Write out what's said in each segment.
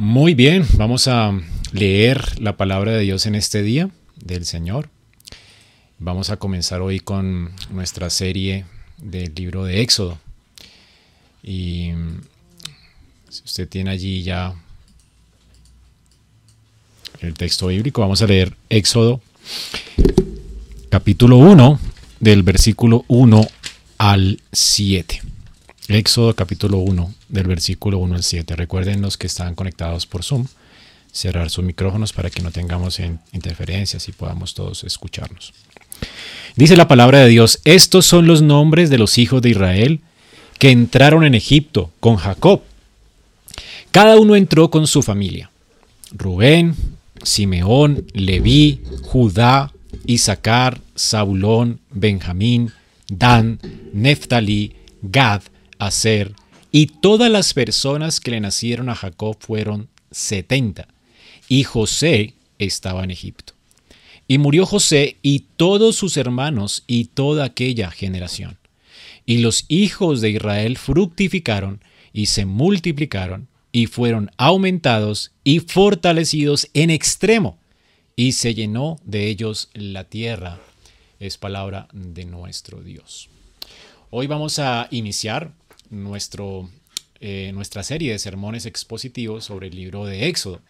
Muy bien, vamos a leer la palabra de Dios en este día del Señor. Vamos a comenzar hoy con nuestra serie del libro de Éxodo. Y si usted tiene allí ya el texto bíblico, vamos a leer Éxodo capítulo 1 del versículo 1 al 7. Éxodo capítulo 1 del versículo 1 al 7. Recuerden los que están conectados por Zoom, cerrar sus micrófonos para que no tengamos interferencias y podamos todos escucharnos. Dice la palabra de Dios, estos son los nombres de los hijos de Israel que entraron en Egipto con Jacob. Cada uno entró con su familia. Rubén, Simeón, Leví, Judá, Isaacar, Zabulón, Benjamín, Dan, Neftalí, Gad, Aser, y todas las personas que le nacieron a Jacob fueron setenta, y José estaba en Egipto. Y murió José y todos sus hermanos y toda aquella generación. Y los hijos de Israel fructificaron y se multiplicaron y fueron aumentados y fortalecidos en extremo, y se llenó de ellos la tierra. Es palabra de nuestro Dios. Hoy vamos a iniciar nuestro, eh, nuestra serie de sermones expositivos sobre el libro de Éxodo.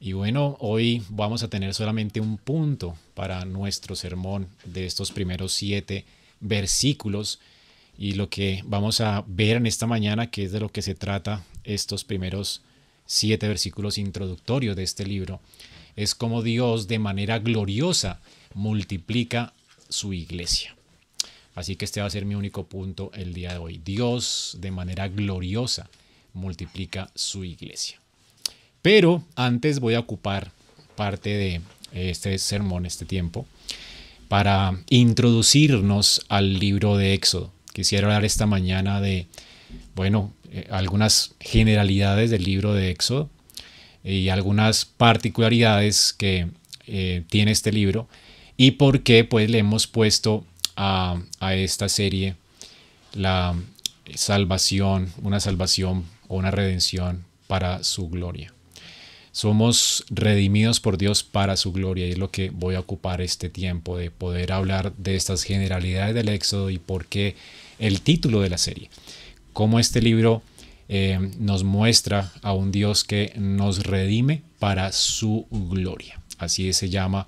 Y bueno, hoy vamos a tener solamente un punto para nuestro sermón de estos primeros siete versículos. Y lo que vamos a ver en esta mañana, que es de lo que se trata estos primeros siete versículos introductorios de este libro, es cómo Dios de manera gloriosa multiplica su iglesia. Así que este va a ser mi único punto el día de hoy. Dios de manera gloriosa multiplica su iglesia. Pero antes voy a ocupar parte de este sermón, este tiempo, para introducirnos al libro de Éxodo. Quisiera hablar esta mañana de, bueno, eh, algunas generalidades del libro de Éxodo y algunas particularidades que eh, tiene este libro y por qué pues le hemos puesto a, esta serie la salvación, una salvación o una redención para su gloria. Somos redimidos por Dios para su gloria y es lo que voy a ocupar este tiempo de poder hablar de estas generalidades del Éxodo y por qué el título de la serie. Cómo este libro eh, nos muestra a un Dios que nos redime para su gloria. Así se llama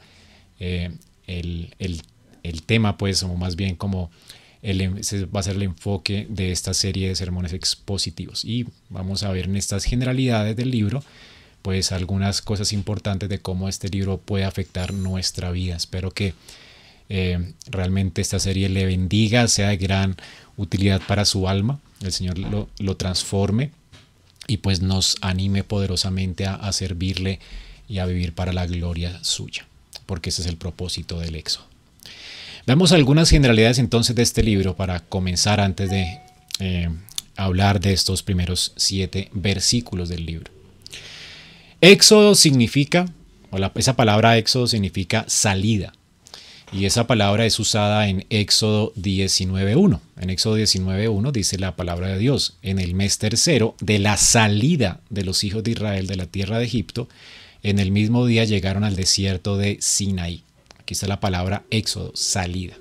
eh, el, el el tema, pues, o más bien como el, va a ser el enfoque de esta serie de sermones expositivos. Y vamos a ver en estas generalidades del libro, pues algunas cosas importantes de cómo este libro puede afectar nuestra vida. Espero que eh, realmente esta serie le bendiga, sea de gran utilidad para su alma, el Señor lo, lo transforme y pues nos anime poderosamente a, a servirle y a vivir para la gloria suya, porque ese es el propósito del éxodo. Damos algunas generalidades entonces de este libro para comenzar antes de eh, hablar de estos primeros siete versículos del libro. Éxodo significa, o esa palabra éxodo significa salida. Y esa palabra es usada en Éxodo 19.1. En Éxodo 19.1 dice la palabra de Dios, en el mes tercero de la salida de los hijos de Israel de la tierra de Egipto, en el mismo día llegaron al desierto de Sinaí. Aquí está la palabra éxodo, salida.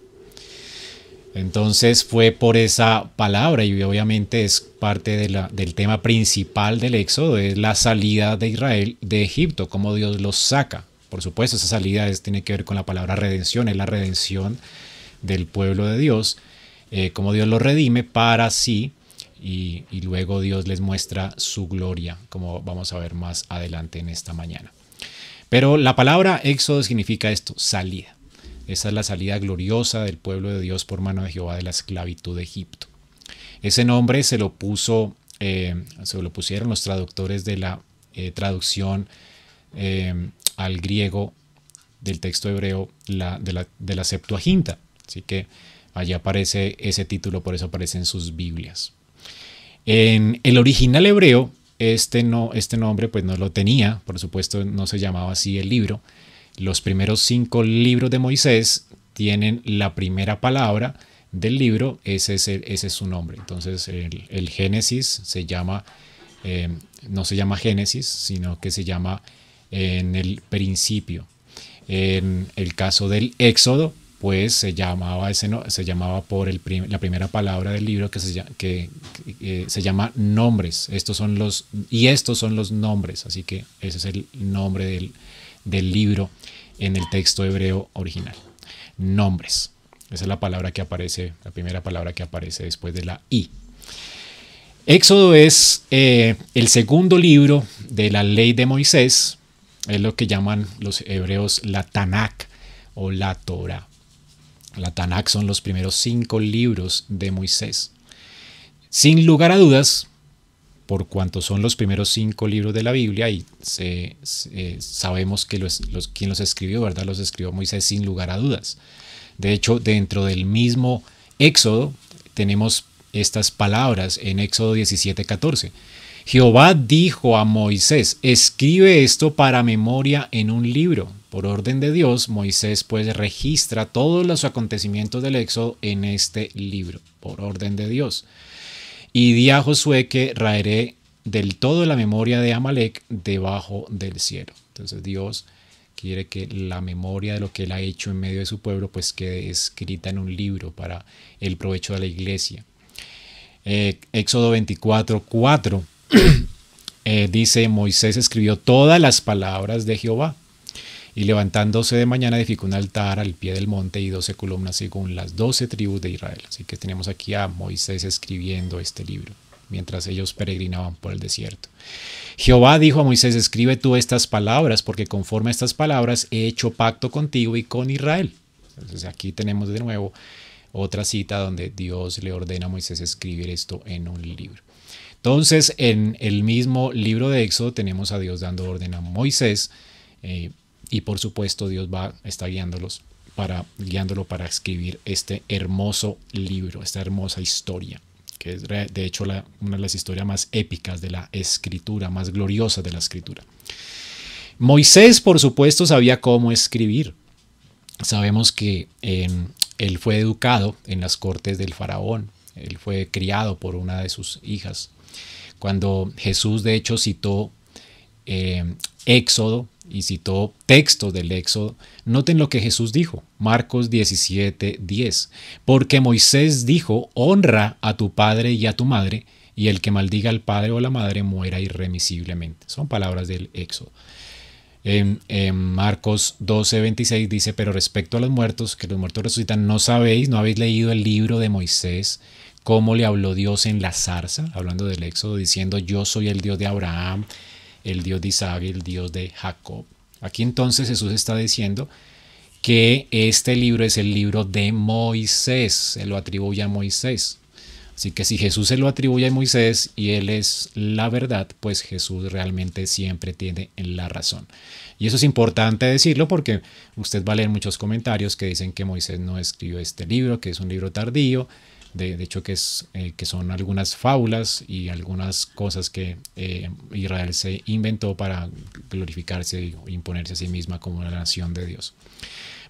Entonces fue por esa palabra y obviamente es parte del tema principal del éxodo, es la salida de Israel de Egipto, cómo Dios los saca. Por supuesto, esa salida tiene que ver con la palabra redención, es la redención del pueblo de Dios, eh, cómo Dios los redime para sí y, y luego Dios les muestra su gloria, como vamos a ver más adelante en esta mañana. Pero la palabra éxodo significa esto, salida. Esa es la salida gloriosa del pueblo de Dios por mano de Jehová de la esclavitud de Egipto. Ese nombre se lo puso, eh, se lo pusieron los traductores de la eh, traducción eh, al griego del texto hebreo de, la, de la Septuaginta. Así que allí aparece ese título, por eso aparece en sus Biblias. En el original hebreo, este, no, este nombre pues no lo tenía, por supuesto no se llamaba así el libro. Los primeros cinco libros de Moisés tienen la primera palabra del libro, ese es, ese es su nombre. Entonces el, Génesis se llama eh, no se llama Génesis, sino que se llama en el principio. En el caso del Éxodo, pues se llamaba, ese se llamaba por el la primera palabra del libro que, se, que, se llama nombres. Estos son los, y estos son los nombres, así que ese es el nombre del, del libro en el texto hebreo original. Nombres. Esa es la palabra que aparece, la primera palabra que aparece después de la I. Éxodo es eh, el segundo libro de la ley de Moisés, es lo que llaman los hebreos la Tanakh o la Torah. La Tanakh son los primeros cinco libros de Moisés. Sin lugar a dudas, por cuanto son los primeros cinco libros de la Biblia y sabemos que los, quien los escribió, ¿verdad? Los escribió Moisés sin lugar a dudas. De hecho, dentro del mismo Éxodo tenemos estas palabras en Éxodo 17, 14. Jehová dijo a Moisés, escribe esto para memoria en un libro. Por orden de Dios, Moisés pues registra todos los acontecimientos del Éxodo en este libro, por orden de Dios. Y di a Josué que raeré del todo la memoria de Amalek debajo del cielo. Entonces Dios quiere que la memoria de lo que él ha hecho en medio de su pueblo pues quede escrita en un libro para el provecho de la iglesia. Eh, Éxodo 24, 4 eh, dice, Moisés escribió todas las palabras de Jehová y levantándose de mañana edificó un altar al pie del monte y doce columnas según las doce tribus de Israel. Así que tenemos aquí a Moisés escribiendo este libro mientras ellos peregrinaban por el desierto. Jehová dijo a Moisés, escribe tú estas palabras, porque conforme a estas palabras he hecho pacto contigo y con Israel. Entonces aquí tenemos de nuevo otra cita donde Dios le ordena a Moisés escribir esto en un libro. Entonces, en el mismo libro de Éxodo tenemos a Dios dando orden a Moisés eh, y por supuesto Dios va, está guiándolos para, guiándolo para escribir este hermoso libro, esta hermosa historia que es de hecho una de las historias más épicas de la escritura, más gloriosas de la escritura. Moisés, por supuesto, sabía cómo escribir. Sabemos que él fue educado en las cortes del faraón, él fue criado por una de sus hijas. Cuando Jesús, de hecho, citó eh, Éxodo y citó textos del Éxodo, noten lo que Jesús dijo, Marcos 17, 10, porque Moisés dijo, honra a tu padre y a tu madre, y el que maldiga al padre o la madre muera irremisiblemente. Son palabras del Éxodo. En, Marcos 12, 26 dice, pero respecto a los muertos, que los muertos resucitan, ¿no sabéis, no habéis leído el libro de Moisés, cómo le habló Dios en la zarza, hablando del Éxodo, diciendo, yo soy el Dios de Abraham, el Dios de Isaac el Dios de Jacob. Aquí entonces Jesús está diciendo que este libro es el libro de Moisés, se lo atribuye a Moisés. Así que si Jesús se lo atribuye a Moisés y él es la verdad, pues Jesús realmente siempre tiene la razón. Y eso es importante decirlo porque usted va a leer muchos comentarios que dicen que Moisés no escribió este libro, que es un libro tardío, de, hecho que, es, eh, que son algunas fábulas y algunas cosas que eh, Israel se inventó para glorificarse e imponerse a sí misma como la nación de Dios.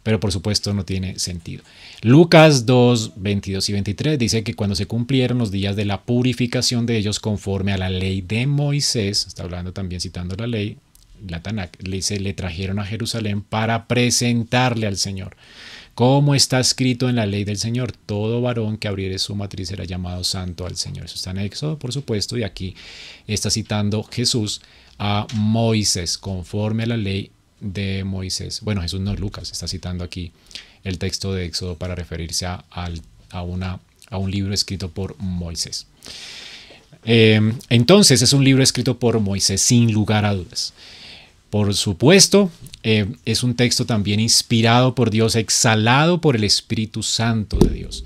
Pero por supuesto no tiene sentido. Lucas 2, 22 y 23 dice que cuando se cumplieron los días de la purificación de ellos conforme a la ley de Moisés, está hablando también citando la ley, la Tanakh, le, se le trajeron a Jerusalén para presentarle al Señor. Como está escrito en la ley del Señor, todo varón que abriere su matriz será llamado santo al Señor. Eso está en Éxodo, por supuesto, y aquí está citando Jesús a Moisés, conforme a la ley de Moisés. Bueno, Jesús no es Lucas, está citando aquí el texto de Éxodo para referirse a, una, a un libro escrito por Moisés. Eh, entonces es un libro escrito por Moisés sin lugar a dudas. Por supuesto, eh, es un texto también inspirado por Dios, exhalado por el Espíritu Santo de Dios.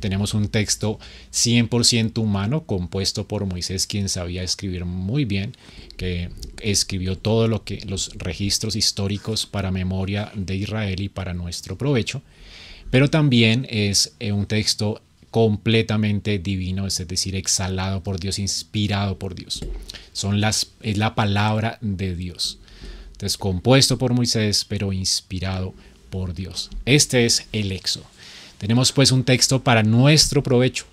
tenemos un texto 100% humano compuesto por Moisés, quien sabía escribir muy bien, que escribió todo lo que los registros históricos para memoria de Israel y para nuestro provecho. Pero también es eh, un texto completamente divino, es decir, exhalado por Dios, inspirado por Dios. Son las, es la palabra de Dios. Entonces, compuesto por Moisés, pero inspirado por Dios. Este es el Éxodo. Tenemos pues un texto para nuestro provecho,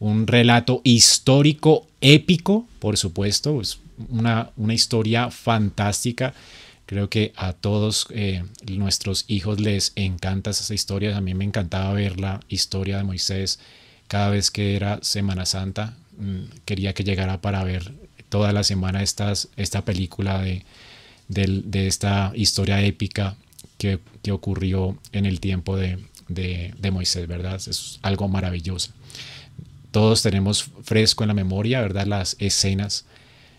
un relato histórico épico, por supuesto, es una, una historia fantástica. Creo que a todos eh, nuestros hijos les encanta esa historia. A mí me encantaba ver la historia de Moisés cada vez que era Semana Santa. Mm, quería que llegara para ver toda la semana estas, esta película de, de, esta historia épica que, que, ocurrió en el tiempo de, de Moisés, ¿verdad? Es algo maravilloso. Todos tenemos fresco en la memoria, ¿verdad? Las escenas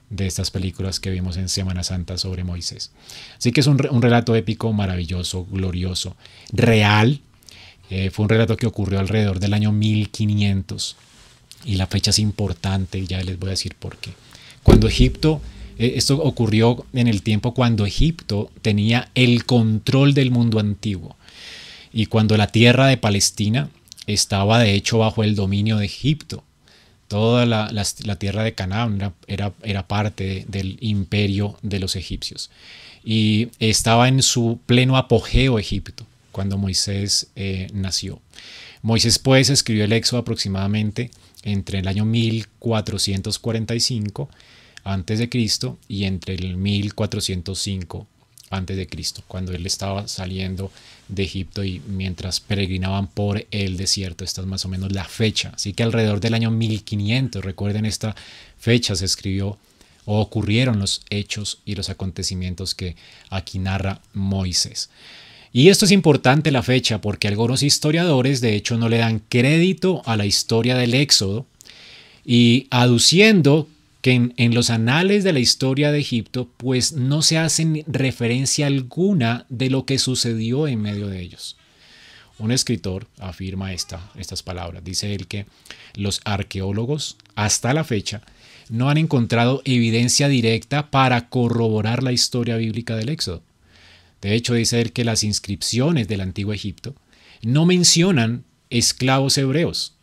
de estas películas que vimos en Semana Santa sobre Moisés. Así que es un, relato épico, maravilloso, glorioso, real. Eh, fue un relato que ocurrió alrededor del año 1500 y la fecha es importante, ya les voy a decir por qué. Cuando Egipto, eh, esto ocurrió en el tiempo cuando Egipto tenía el control del mundo antiguo y cuando la tierra de Palestina estaba de hecho bajo el dominio de Egipto. Toda la, tierra de Canaán era, era, parte del imperio de los egipcios. Y estaba en su pleno apogeo Egipto cuando Moisés eh, nació. Moisés pues escribió el Éxodo aproximadamente entre el año 1445 antes de Cristo y entre el 1405 antes de Cristo, cuando él estaba saliendo de Egipto y mientras peregrinaban por el desierto. Esta es más o menos la fecha. Así que alrededor del año 1500, recuerden esta fecha, se escribió o ocurrieron los hechos y los acontecimientos que aquí narra Moisés. Y esto es importante la fecha porque algunos historiadores de hecho no le dan crédito a la historia del Éxodo y aduciendo que en, los anales de la historia de Egipto pues no se hace referencia alguna de lo que sucedió en medio de ellos. Un escritor afirma esta, estas palabras. Dice él que los arqueólogos hasta la fecha no han encontrado evidencia directa para corroborar la historia bíblica del Éxodo. De hecho, dice él que las inscripciones del antiguo Egipto no mencionan esclavos hebreos,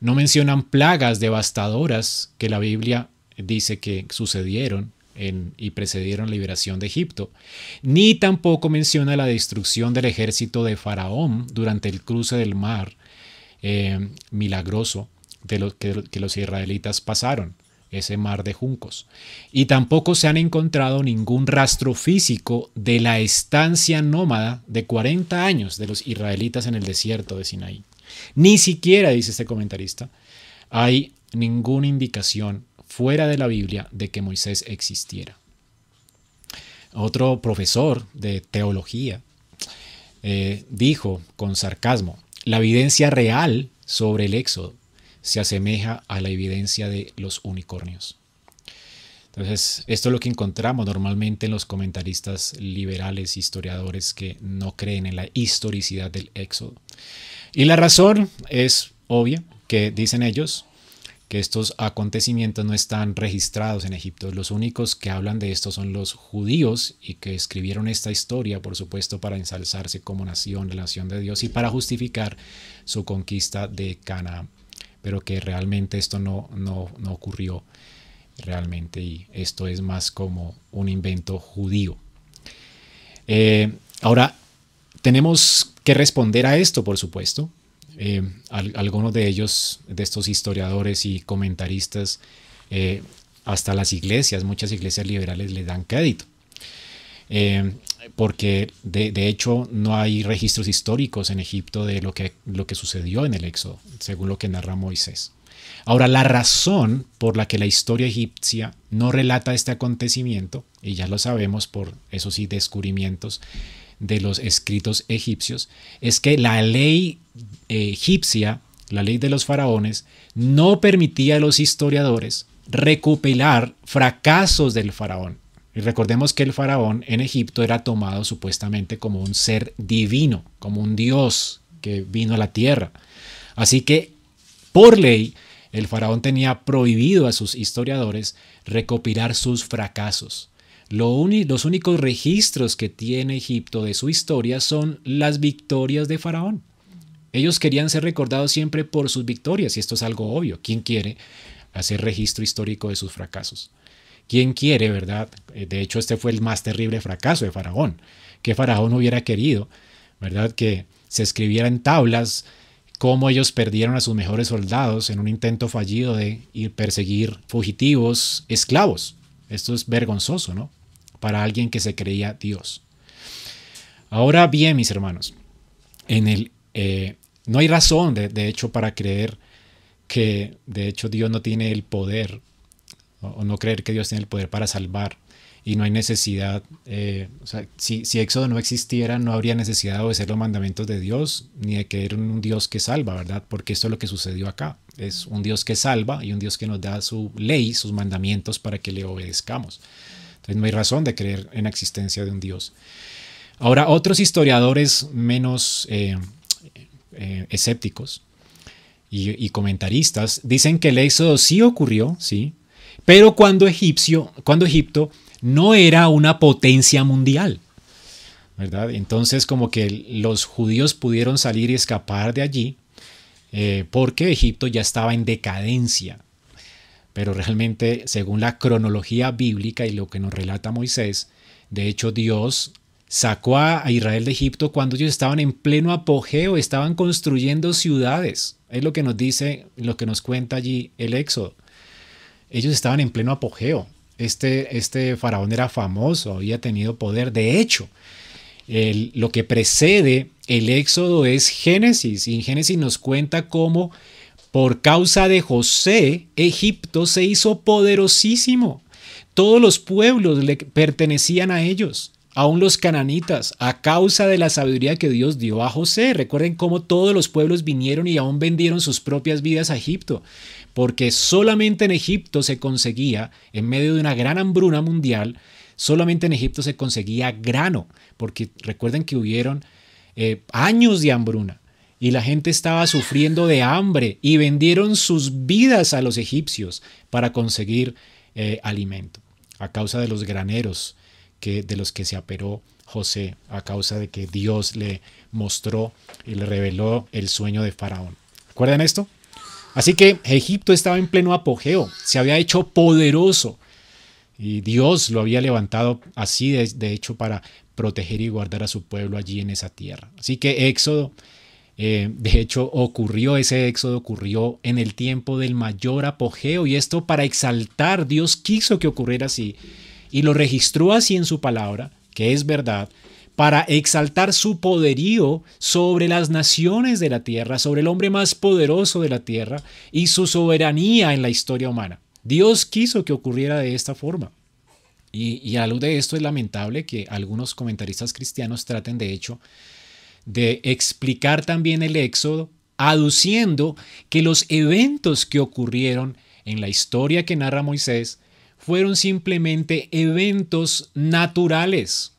no mencionan plagas devastadoras que la Biblia dice que sucedieron en, y precedieron la liberación de Egipto, ni tampoco menciona la destrucción del ejército de Faraón durante el cruce del mar eh, milagroso de lo, que, que los israelitas pasaron, ese mar de juncos. Y tampoco se han encontrado ningún rastro físico de la estancia nómada de 40 años de los israelitas en el desierto de Sinaí. Ni siquiera, dice este comentarista, hay ninguna indicación fuera de la Biblia de que Moisés existiera. Otro profesor de teología eh, dijo con sarcasmo, la evidencia real sobre el éxodo se asemeja a la evidencia de los unicornios. Entonces, esto es lo que encontramos normalmente en los comentaristas liberales, historiadores que no creen en la historicidad del éxodo. Y la razón es obvia, que dicen ellos, que estos acontecimientos no están registrados en Egipto. Los únicos que hablan de esto son los judíos y que escribieron esta historia, por supuesto, para ensalzarse como nación, la nación de Dios y para justificar su conquista de Canaán. Pero que realmente esto no, no, ocurrió realmente y esto es más como un invento judío. Eh, ahora, tenemos que responder a esto, por supuesto. Eh, algunos de ellos, de estos historiadores y comentaristas, eh, hasta las iglesias, muchas iglesias liberales le dan crédito. Eh, porque de, hecho no hay registros históricos en Egipto de lo que, lo que sucedió en el Éxodo, según lo que narra Moisés. Ahora, la razón por la que la historia egipcia no relata este acontecimiento, y ya lo sabemos por esos sí descubrimientos de los escritos egipcios, es que la ley egipcia, la ley de los faraones, no permitía a los historiadores recopilar fracasos del faraón. Y recordemos que el faraón en Egipto era tomado supuestamente como un ser divino, como un dios que vino a la tierra. Así que, por ley, el faraón tenía prohibido a sus historiadores recopilar sus fracasos. Los únicos registros que tiene Egipto de su historia son las victorias de faraón. Ellos querían ser recordados siempre por sus victorias, y esto es algo obvio. ¿Quién quiere hacer registro histórico de sus fracasos? ¿Quién quiere, verdad? Eh, de hecho, este fue el más terrible fracaso de Faraón. Que Faraón hubiera querido, verdad? Que se escribiera en tablas cómo ellos perdieron a sus mejores soldados en un intento fallido de ir perseguir fugitivos esclavos. Esto es vergonzoso, ¿no? Para alguien que se creía Dios. Ahora bien, mis hermanos, en el, eh, no hay razón, de, hecho, para creer que de hecho Dios no tiene el poder, o no creer que Dios tiene el poder para salvar y no hay necesidad, eh, o sea, si, si, Éxodo no existiera, no habría necesidad de obedecer los mandamientos de Dios, ni de creer en un Dios que salva, ¿verdad? Porque esto es lo que sucedió acá. Es un Dios que salva y un Dios que nos da su ley, sus mandamientos para que le obedezcamos. Entonces no hay razón de creer en la existencia de un Dios. Ahora, otros historiadores menos eh, eh, escépticos y, comentaristas dicen que el Éxodo sí ocurrió, sí, pero cuando Egipto no era una potencia mundial. ¿verdad? Entonces como que los judíos pudieron salir y escapar de allí eh, porque Egipto ya estaba en decadencia. Pero realmente, según la cronología bíblica y lo que nos relata Moisés, de hecho Dios sacó a Israel de Egipto cuando ellos estaban en pleno apogeo, estaban construyendo ciudades. Es lo que nos dice, lo que nos cuenta allí el Éxodo. Ellos estaban en pleno apogeo. Este, este faraón era famoso, había tenido poder. De hecho, lo que precede el éxodo es Génesis. Y en Génesis nos cuenta cómo por causa de José, Egipto se hizo poderosísimo. Todos los pueblos le pertenecían a ellos, aún los cananitas, a causa de la sabiduría que Dios dio a José. Recuerden cómo todos los pueblos vinieron y aún vendieron sus propias vidas a Egipto porque solamente en Egipto se conseguía, en medio de una gran hambruna mundial, solamente en Egipto se conseguía grano, porque recuerden que hubieron eh, años de hambruna y la gente estaba sufriendo de hambre y vendieron sus vidas a los egipcios para conseguir eh, alimento, a causa de los graneros que, de los que se aperó José, a causa de que Dios le mostró y le reveló el sueño de Faraón. ¿Recuerdan esto? Así que Egipto estaba en pleno apogeo, se había hecho poderoso y Dios lo había levantado así, de, hecho, para proteger y guardar a su pueblo allí en esa tierra. Así que Éxodo, eh, de hecho, ocurrió, ese Éxodo ocurrió en el tiempo del mayor apogeo y esto para exaltar, Dios quiso que ocurriera así y lo registró así en su palabra, que es verdad, para exaltar su poderío sobre las naciones de la tierra, sobre el hombre más poderoso de la tierra y su soberanía en la historia humana. Dios quiso que ocurriera de esta forma. Y, a la luz de esto es lamentable que algunos comentaristas cristianos traten de hecho de explicar también el éxodo aduciendo que los eventos que ocurrieron en la historia que narra Moisés fueron simplemente eventos naturales,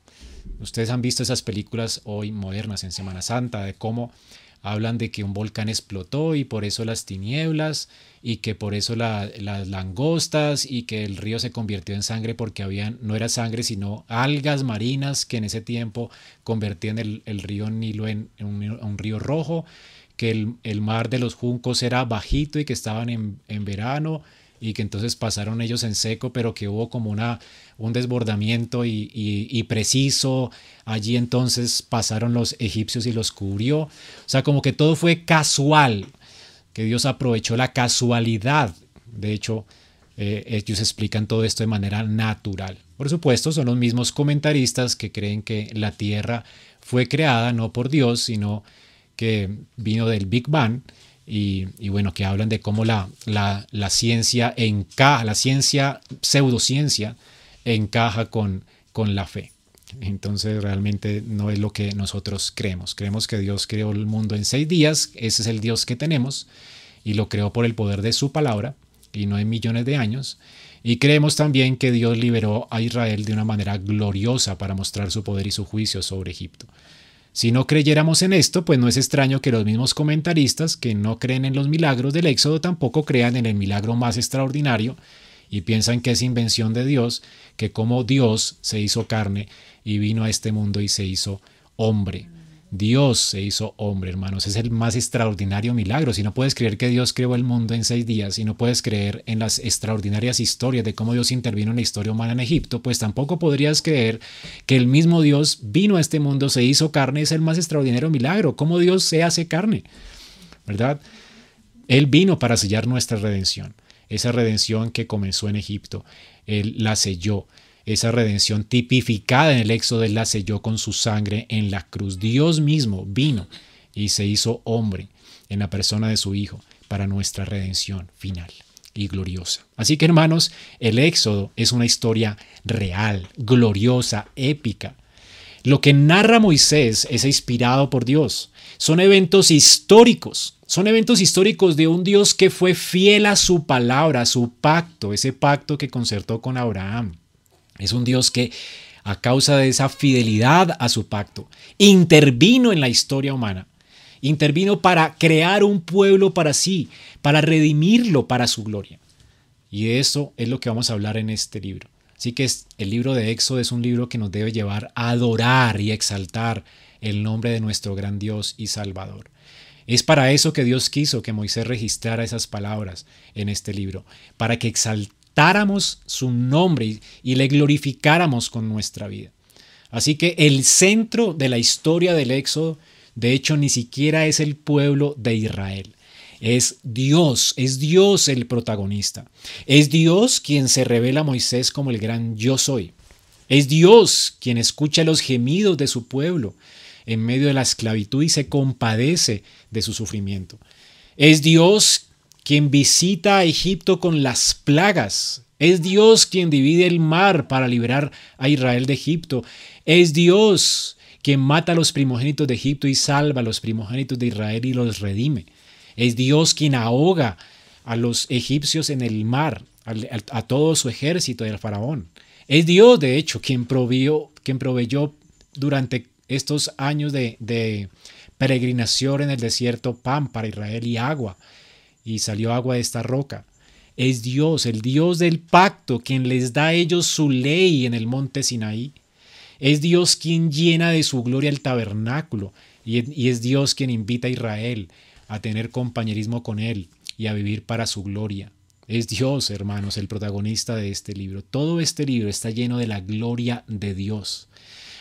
Ustedes han visto esas películas hoy modernas en Semana Santa de cómo hablan de que un volcán explotó y por eso las tinieblas y que por eso las langostas y que el río se convirtió en sangre porque habían, no era sangre sino algas marinas que en ese tiempo convertían el, río Nilo en, un, río rojo, que el, mar de los juncos era bajito y que estaban en, en verano y que entonces pasaron ellos en seco, pero que hubo como una, un desbordamiento y, preciso. Allí entonces pasaron los egipcios y los cubrió. O sea, como que todo fue casual, que Dios aprovechó la casualidad. De hecho, eh, ellos explican todo esto de manera natural. Por supuesto, son los mismos comentaristas que creen que la Tierra fue creada no por Dios, sino que vino del Big Bang y, bueno, que hablan de cómo la, la, la ciencia encaja, la ciencia, pseudociencia, encaja con, con la fe. Entonces realmente no es lo que nosotros creemos. Creemos que Dios creó el mundo en seis días, ese es el Dios que tenemos, y lo creó por el poder de su palabra, y no en millones de años. Y creemos también que Dios liberó a Israel de una manera gloriosa para mostrar su poder y su juicio sobre Egipto. Si no creyéramos en esto, pues no es extraño que los mismos comentaristas que no creen en los milagros del Éxodo tampoco crean en el milagro más extraordinario y piensan que es invención de Dios, que como Dios se hizo carne y vino a este mundo y se hizo hombre. Dios se hizo hombre, hermanos. Es el más extraordinario milagro. Si no puedes creer que Dios creó el mundo en seis días, si no puedes creer en las extraordinarias historias de cómo Dios intervino en la historia humana en Egipto, pues tampoco podrías creer que el mismo Dios vino a este mundo, se hizo carne, es el más extraordinario milagro. ¿Cómo Dios se hace carne? ¿verdad? Él vino para sellar nuestra redención. Esa redención que comenzó en Egipto, Él la selló. Esa redención tipificada en el Éxodo, la selló con su sangre en la cruz. Dios mismo vino y se hizo hombre en la persona de su Hijo para nuestra redención final y gloriosa. Así que hermanos, el Éxodo es una historia real, gloriosa, épica. Lo que narra Moisés es inspirado por Dios. Son eventos históricos, son eventos históricos de un Dios que fue fiel a su palabra, a su pacto, ese pacto que concertó con Abraham. Es un Dios que a causa de esa fidelidad a su pacto, intervino en la historia humana Intervino para crear un pueblo para sí, para redimirlo para su gloria. Y eso es lo que vamos a hablar en este libro. Así que el libro de Éxodo es un libro que nos debe llevar a adorar y exaltar el nombre de nuestro gran Dios y Salvador. Es para eso que Dios quiso que Moisés registrara esas palabras en este libro, para que su nombre y le glorificáramos con nuestra vida. Así que el centro de la historia del Éxodo de hecho, ni siquiera es el pueblo de Israel. Es Dios, es Dios el protagonista. Es Dios quien se revela a Moisés como el gran yo soy. Es Dios quien escucha los gemidos de su pueblo en medio de la esclavitud y se compadece de su sufrimiento. Es Dios quien visita a Egipto con las plagas. Es Dios quien divide el mar para liberar a Israel de Egipto. Es Dios quien mata a los primogénitos de Egipto y salva a los primogénitos de Israel y los redime. Es Dios quien ahoga a los egipcios en el mar, a, todo su ejército del faraón. Es Dios, de hecho, quien, quien proveyó durante estos años de peregrinación en el desierto pan para Israel y agua, y salió agua de esta roca. Es Dios, el Dios del pacto, quien les da a ellos su ley en el monte Sinaí. Es Dios quien llena de su gloria el tabernáculo y, es Dios quien invita a Israel a tener compañerismo con Él y a vivir para su gloria. Es Dios, hermanos, el protagonista de este libro. Todo este libro está lleno de la gloria de Dios.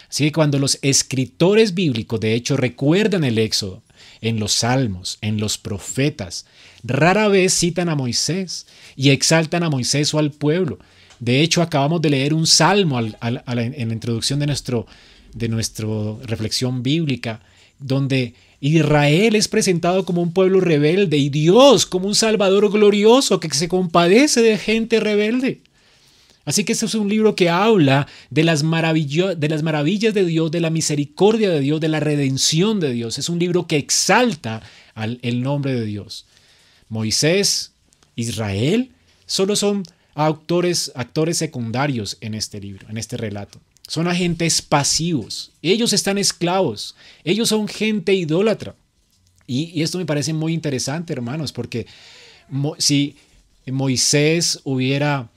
Así que cuando los escritores bíblicos, de hecho, recuerdan el Éxodo, en los salmos, en los profetas, rara vez citan a Moisés y exaltan a Moisés o al pueblo, de hecho, acabamos de leer un salmo en la introducción de, nuestro, de nuestra reflexión bíblica, donde Israel es presentado como un pueblo rebelde y Dios como un Salvador glorioso que se compadece de gente rebelde. Así que este es un libro que habla de las, de las maravillas de Dios, de la misericordia de Dios, de la redención de Dios. Es un libro que exalta al, el nombre de Dios. Moisés, Israel, solo son actores, actores secundarios en este libro, en este relato. Son agentes pasivos. Ellos están esclavos. Ellos son gente idólatra. Y, esto me parece muy interesante, hermanos, porque si Moisés hubiera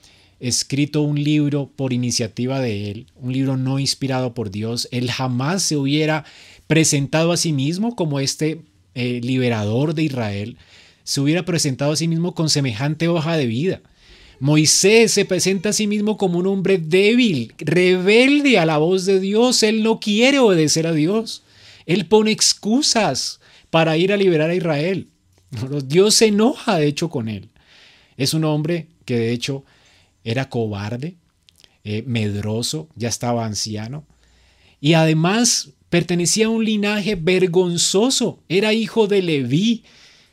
escrito un libro por iniciativa de él, un libro no inspirado por Dios, él jamás se hubiera presentado a sí mismo como este eh, liberador de Israel, se hubiera presentado a sí mismo con semejante hoja de vida. Moisés se presenta a sí mismo como un hombre débil, rebelde a la voz de Dios. Él no quiere obedecer a Dios. Él pone excusas para ir a liberar a Israel. Dios se enoja, de hecho, con él. Es un hombre que, de hecho, era cobarde, eh, medroso, ya estaba anciano. Y además pertenecía a un linaje vergonzoso. Era hijo de Leví.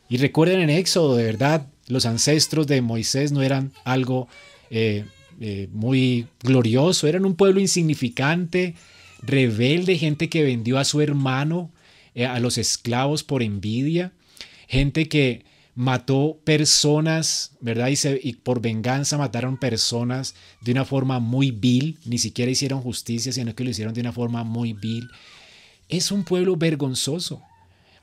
Y recuerden en Éxodo, de verdad, los ancestros de Moisés no eran algo eh, eh, muy glorioso, eran un pueblo insignificante, rebelde, gente que vendió a su hermano a los esclavos por envidia, gente que mató personas, ¿verdad? Y, por venganza mataron personas de una forma muy vil, ni siquiera hicieron justicia, sino que lo hicieron de una forma muy vil. Es un pueblo vergonzoso.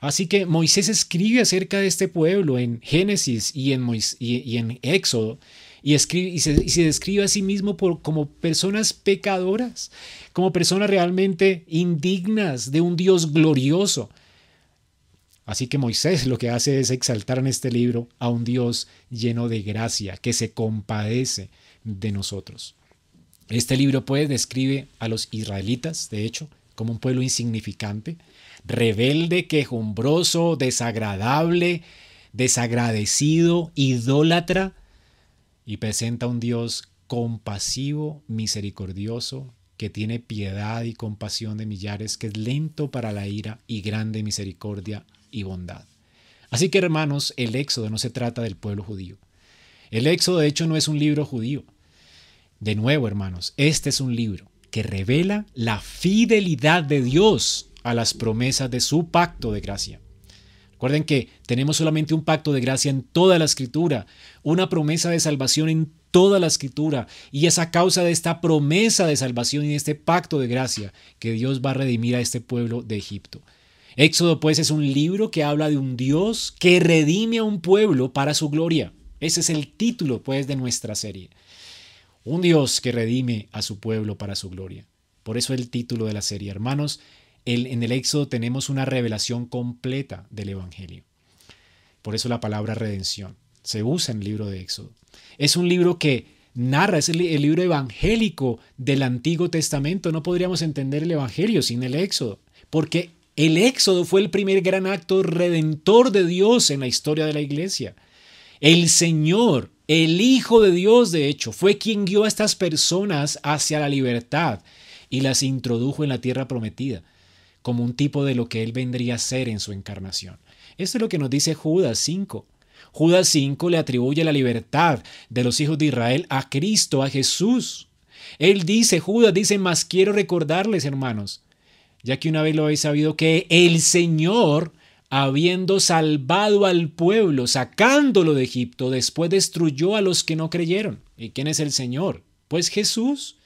Así que Moisés escribe acerca de este pueblo en Génesis y en, y, en Éxodo y, escribe, y, se, describe a sí mismo como personas pecadoras, como personas realmente indignas de un Dios glorioso. Así que Moisés lo que hace es exaltar en este libro a un Dios lleno de gracia, que se compadece de nosotros. Este libro pues describe a los israelitas, de hecho, como un pueblo insignificante, rebelde, quejumbroso, desagradable, desagradecido, idólatra, y presenta un Dios compasivo, misericordioso, que tiene piedad y compasión de millares, que es lento para la ira y grande misericordia y bondad. Así que hermanos, el Éxodo no se trata del pueblo judío. El Éxodo de hecho no es un libro judío. De nuevo, hermanos, este es un libro que revela la fidelidad de Dios a las promesas de su pacto de gracia. Recuerden que tenemos solamente un pacto de gracia en toda la escritura, una promesa de salvación en toda la escritura, y es a causa de esta promesa de salvación y de este pacto de gracia que Dios va a redimir a este pueblo de Egipto. Éxodo pues es un libro que habla de un Dios que redime a un pueblo para su gloria. Ese es el título pues de nuestra serie. Un Dios que redime a su pueblo para su gloria. Por eso el título de la serie. Hermanos, en el Éxodo tenemos una revelación completa del Evangelio. Por eso la palabra redención se usa en el libro de Éxodo. Es un libro que narra, es el, el libro evangélico del Antiguo Testamento. No podríamos entender el Evangelio sin el Éxodo, porque el éxodo fue el primer gran acto redentor de Dios en la historia de la iglesia. El Señor, el Hijo de Dios, de hecho, fue quien guió a estas personas hacia la libertad y las introdujo en la tierra prometida, como un tipo de lo que Él vendría a ser en su encarnación. Esto es lo que nos dice Judas 5. Judas 5 le atribuye la libertad de los hijos de Israel a Cristo, a Jesús. Él dice, Judas dice, más quiero recordarles, hermanos, ya que una vez lo habéis sabido que el Señor, habiendo salvado al pueblo, sacándolo de Egipto, después destruyó a los que no creyeron. ¿Y quién es el Señor? Pues Jesús.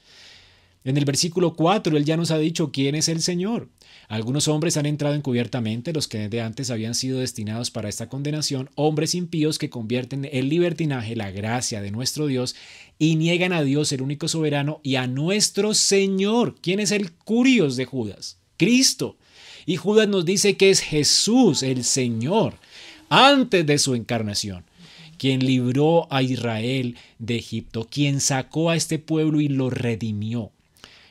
En el versículo 4 él ya nos ha dicho quién es el Señor. Algunos hombres han entrado encubiertamente, los que desde antes habían sido destinados para esta condenación, hombres impíos que convierten el libertinaje la gracia de nuestro Dios y niegan a Dios el único soberano y a nuestro Señor. ¿Quién es el curios de Judas? Cristo. Y Judas nos dice que es Jesús, el Señor, antes de su encarnación, quien libró a Israel de Egipto, quien sacó a este pueblo y lo redimió.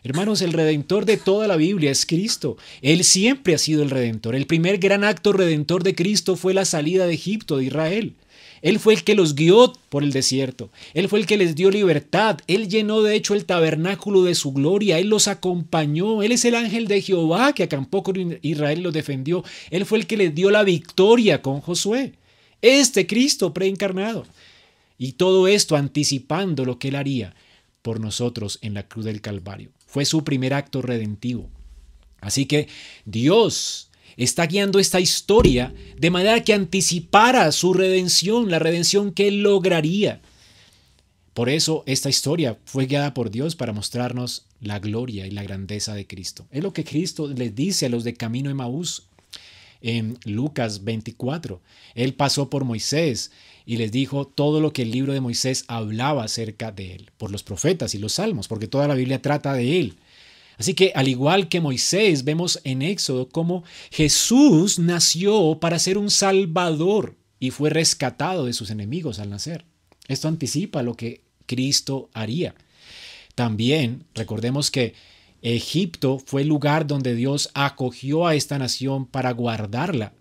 Hermanos, el redentor de toda la Biblia es Cristo. Él siempre ha sido el redentor. El primer gran acto redentor de Cristo fue la salida de Egipto, de Israel. Él fue el que los guió por el desierto. Él fue el que les dio libertad. Él llenó de hecho el tabernáculo de su gloria. Él los acompañó. Él es el ángel de Jehová que acampó con Israel y los defendió. Él fue el que les dio la victoria con Josué. Este Cristo preencarnado. Y todo esto anticipando lo que él haría por nosotros en la cruz del Calvario. Fue su primer acto redentivo. Así que Dios está guiando esta historia de manera que anticipara su redención, la redención que él lograría. Por eso esta historia fue guiada por Dios para mostrarnos la gloria y la grandeza de Cristo. Es lo que Cristo les dice a los de Camino de Maús en Lucas 24. Él pasó por Moisés y les dijo todo lo que el libro de Moisés hablaba acerca de él, por los profetas y los salmos, porque toda la Biblia trata de él. Así que al igual que Moisés, vemos en Éxodo cómo Jesús nació para ser un salvador y fue rescatado de sus enemigos al nacer. Esto anticipa lo que Cristo haría. También recordemos que Egipto fue el lugar donde Dios acogió a esta nación para guardarla.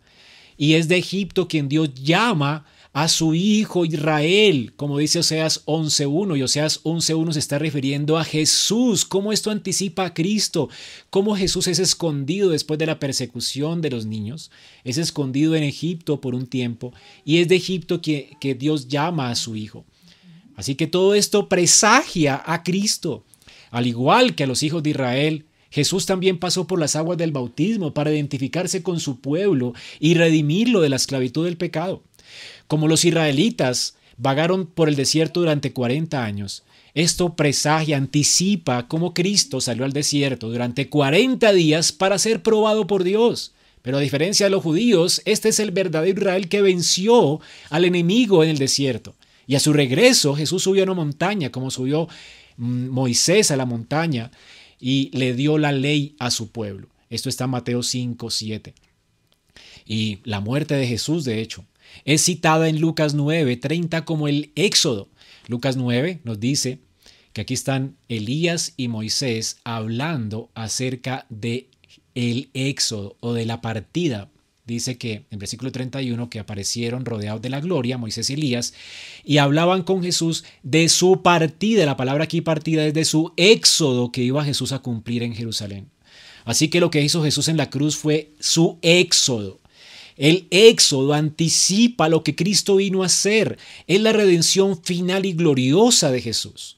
Y es de Egipto quien Dios llama a su hijo Israel, como dice Oseas 11.1, y Oseas 11.1 se está refiriendo a Jesús, cómo esto anticipa a Cristo, cómo Jesús es escondido después de la persecución de los niños, es escondido en Egipto por un tiempo, y es de Egipto que, que Dios llama a su hijo. Así que todo esto presagia a Cristo, al igual que a los hijos de Israel, Jesús también pasó por las aguas del bautismo para identificarse con su pueblo y redimirlo de la esclavitud del pecado. Como los israelitas vagaron por el desierto durante 40 años, esto presagia, anticipa cómo Cristo salió al desierto durante 40 días para ser probado por Dios. Pero a diferencia de los judíos, este es el verdadero Israel que venció al enemigo en el desierto. Y a su regreso Jesús subió a una montaña, como subió mm, Moisés a la montaña, y le dio la ley a su pueblo. Esto está en Mateo 5, 7. Y la muerte de Jesús, de hecho, es citada en Lucas 9, 30 como el Éxodo. Lucas 9 nos dice que aquí están Elías y Moisés hablando acerca de el éxodo o de la partida. Dice que en versículo 31 que aparecieron rodeados de la gloria, Moisés y Elías, y hablaban con Jesús de su partida. La palabra aquí partida es de su éxodo que iba Jesús a cumplir en Jerusalén. Así que lo que hizo Jesús en la cruz fue su éxodo. El éxodo anticipa lo que Cristo vino a hacer. Es la redención final y gloriosa de Jesús.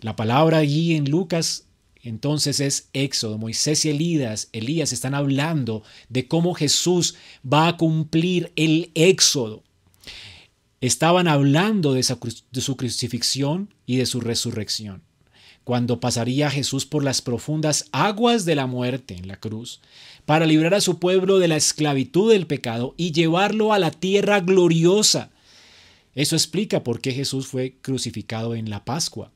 La palabra allí en Lucas entonces es Éxodo. Moisés y Elías, Elías están hablando de cómo Jesús va a cumplir el Éxodo. Estaban hablando de, su crucifixión y de su resurrección cuando pasaría Jesús por las profundas aguas de la muerte en la cruz, para librar a su pueblo de la esclavitud del pecado y llevarlo a la tierra gloriosa. Eso explica por qué Jesús fue crucificado en la Pascua.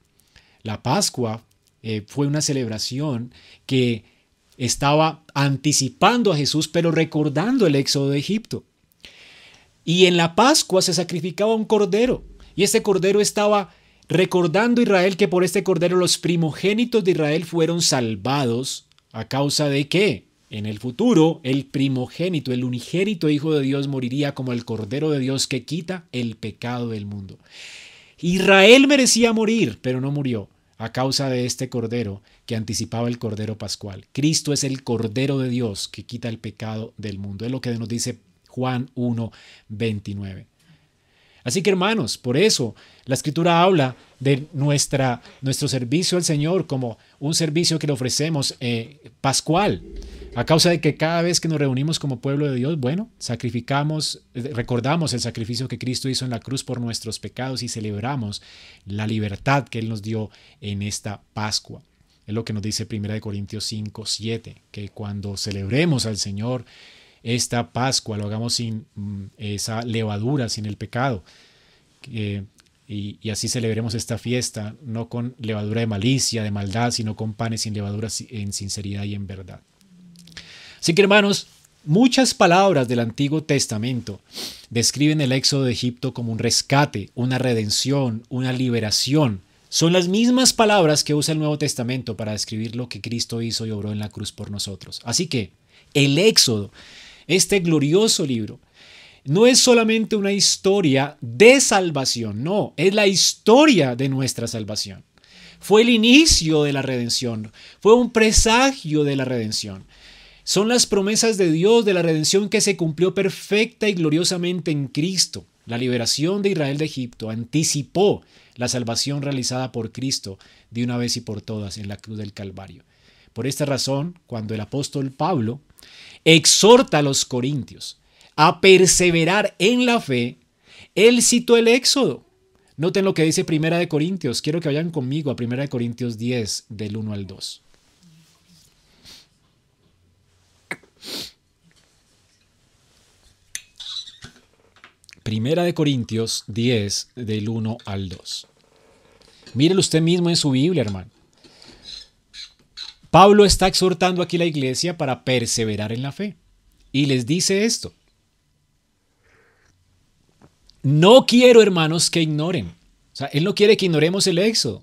La Pascua eh, fue una celebración que estaba anticipando a Jesús, pero recordando el éxodo de Egipto. Y en la Pascua se sacrificaba un cordero, y este cordero estaba recordando Israel que por este cordero los primogénitos de Israel fueron salvados a causa de que en el futuro el primogénito, el unigénito Hijo de Dios moriría como el cordero de Dios que quita el pecado del mundo. Israel merecía morir, pero no murió a causa de este cordero que anticipaba el cordero pascual. Cristo es el cordero de Dios que quita el pecado del mundo. Es lo que nos dice Juan 1, 29. Así que hermanos, por eso la escritura habla de nuestra, nuestro servicio al Señor como un servicio que le ofrecemos eh, pascual, a causa de que cada vez que nos reunimos como pueblo de Dios, bueno, sacrificamos, recordamos el sacrificio que Cristo hizo en la cruz por nuestros pecados y celebramos la libertad que Él nos dio en esta Pascua. Es lo que nos dice 1 Corintios 5, 7, que cuando celebremos al Señor, esta Pascua, lo hagamos sin mm, esa levadura, sin el pecado. y, y, así celebremos esta fiesta, no con levadura de malicia, de maldad, sino con panes sin levadura, en sinceridad y en verdad. Así que hermanos, muchas palabras del Antiguo Testamento describen el éxodo de Egipto como un rescate, una redención, una liberación. Son las mismas palabras que usa el Nuevo Testamento para describir lo que Cristo hizo y obró en la cruz por nosotros. Así que el éxodo este glorioso libro no es solamente una historia de salvación, no, es la historia de nuestra salvación. Fue el inicio de la redención, fue un presagio de la redención. Son las promesas de Dios de la redención que se cumplió perfecta y gloriosamente en Cristo. La liberación de Israel de Egipto anticipó la salvación realizada por Cristo de una vez y por todas en la cruz del Calvario. Por esta razón, cuando el apóstol Pablo exhorta a los corintios a perseverar en la fe, él citó el Éxodo. Noten lo que dice Primera de Corintios. Quiero que vayan conmigo a Primera de Corintios 10, del 1 al 2. Primera de Corintios 10, del 1 al 2. Mírelo usted mismo en su Biblia, hermano. Pablo está exhortando aquí a la iglesia para perseverar en la fe. Y les dice esto. No quiero, hermanos, que ignoren. O sea, él no quiere que ignoremos el éxodo.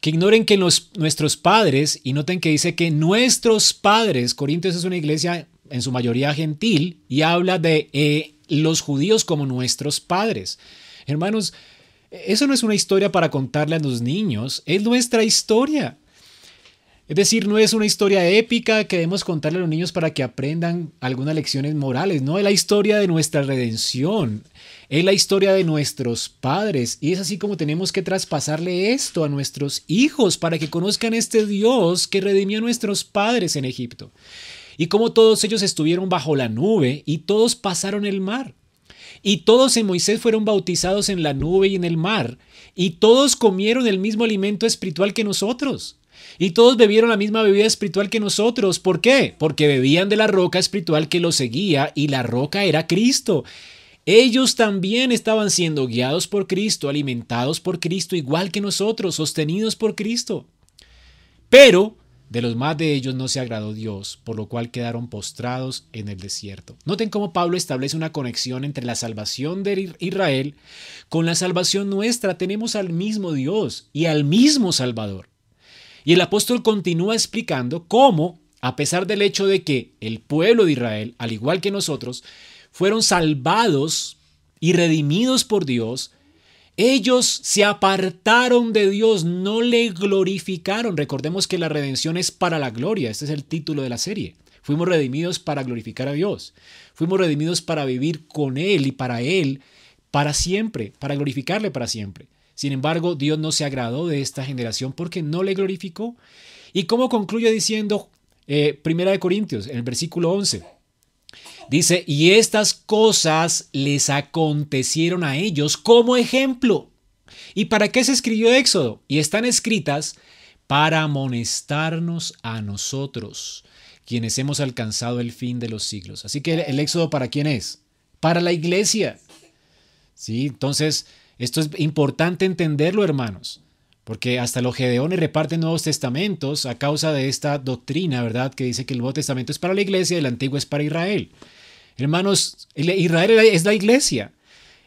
Que ignoren que nuestros padres, y noten que dice que nuestros padres, Corintios es una iglesia en su mayoría gentil, y habla de eh, los judíos como nuestros padres. Hermanos, eso no es una historia para contarle a los niños, es nuestra historia. Es decir, no es una historia épica que debemos contarle a los niños para que aprendan algunas lecciones morales, no, es la historia de nuestra redención, es la historia de nuestros padres y es así como tenemos que traspasarle esto a nuestros hijos para que conozcan este Dios que redimió a nuestros padres en Egipto. Y como todos ellos estuvieron bajo la nube y todos pasaron el mar. Y todos en Moisés fueron bautizados en la nube y en el mar. Y todos comieron el mismo alimento espiritual que nosotros. Y todos bebieron la misma bebida espiritual que nosotros. ¿Por qué? Porque bebían de la roca espiritual que los seguía y la roca era Cristo. Ellos también estaban siendo guiados por Cristo, alimentados por Cristo, igual que nosotros, sostenidos por Cristo. Pero de los más de ellos no se agradó Dios, por lo cual quedaron postrados en el desierto. Noten cómo Pablo establece una conexión entre la salvación de Israel con la salvación nuestra. Tenemos al mismo Dios y al mismo Salvador. Y el apóstol continúa explicando cómo a pesar del hecho de que el pueblo de Israel, al igual que nosotros, fueron salvados y redimidos por Dios, ellos se apartaron de Dios, no le glorificaron. Recordemos que la redención es para la gloria, este es el título de la serie. Fuimos redimidos para glorificar a Dios. Fuimos redimidos para vivir con Él y para Él para siempre, para glorificarle para siempre. Sin embargo, Dios no se agradó de esta generación porque no le glorificó. ¿Y cómo concluye diciendo eh, Primera de Corintios, en el versículo 11? Dice, y estas cosas les acontecieron a ellos como ejemplo. ¿Y para qué se escribió Éxodo? Y están escritas para amonestarnos a nosotros, quienes hemos alcanzado el fin de los siglos. Así que el Éxodo para quién es? Para la iglesia. ¿Sí? Entonces, esto es importante entenderlo, hermanos, porque hasta los gedeones reparten nuevos testamentos a causa de esta doctrina, ¿verdad? Que dice que el Nuevo Testamento es para la iglesia y el Antiguo es para Israel. Hermanos, Israel es la iglesia.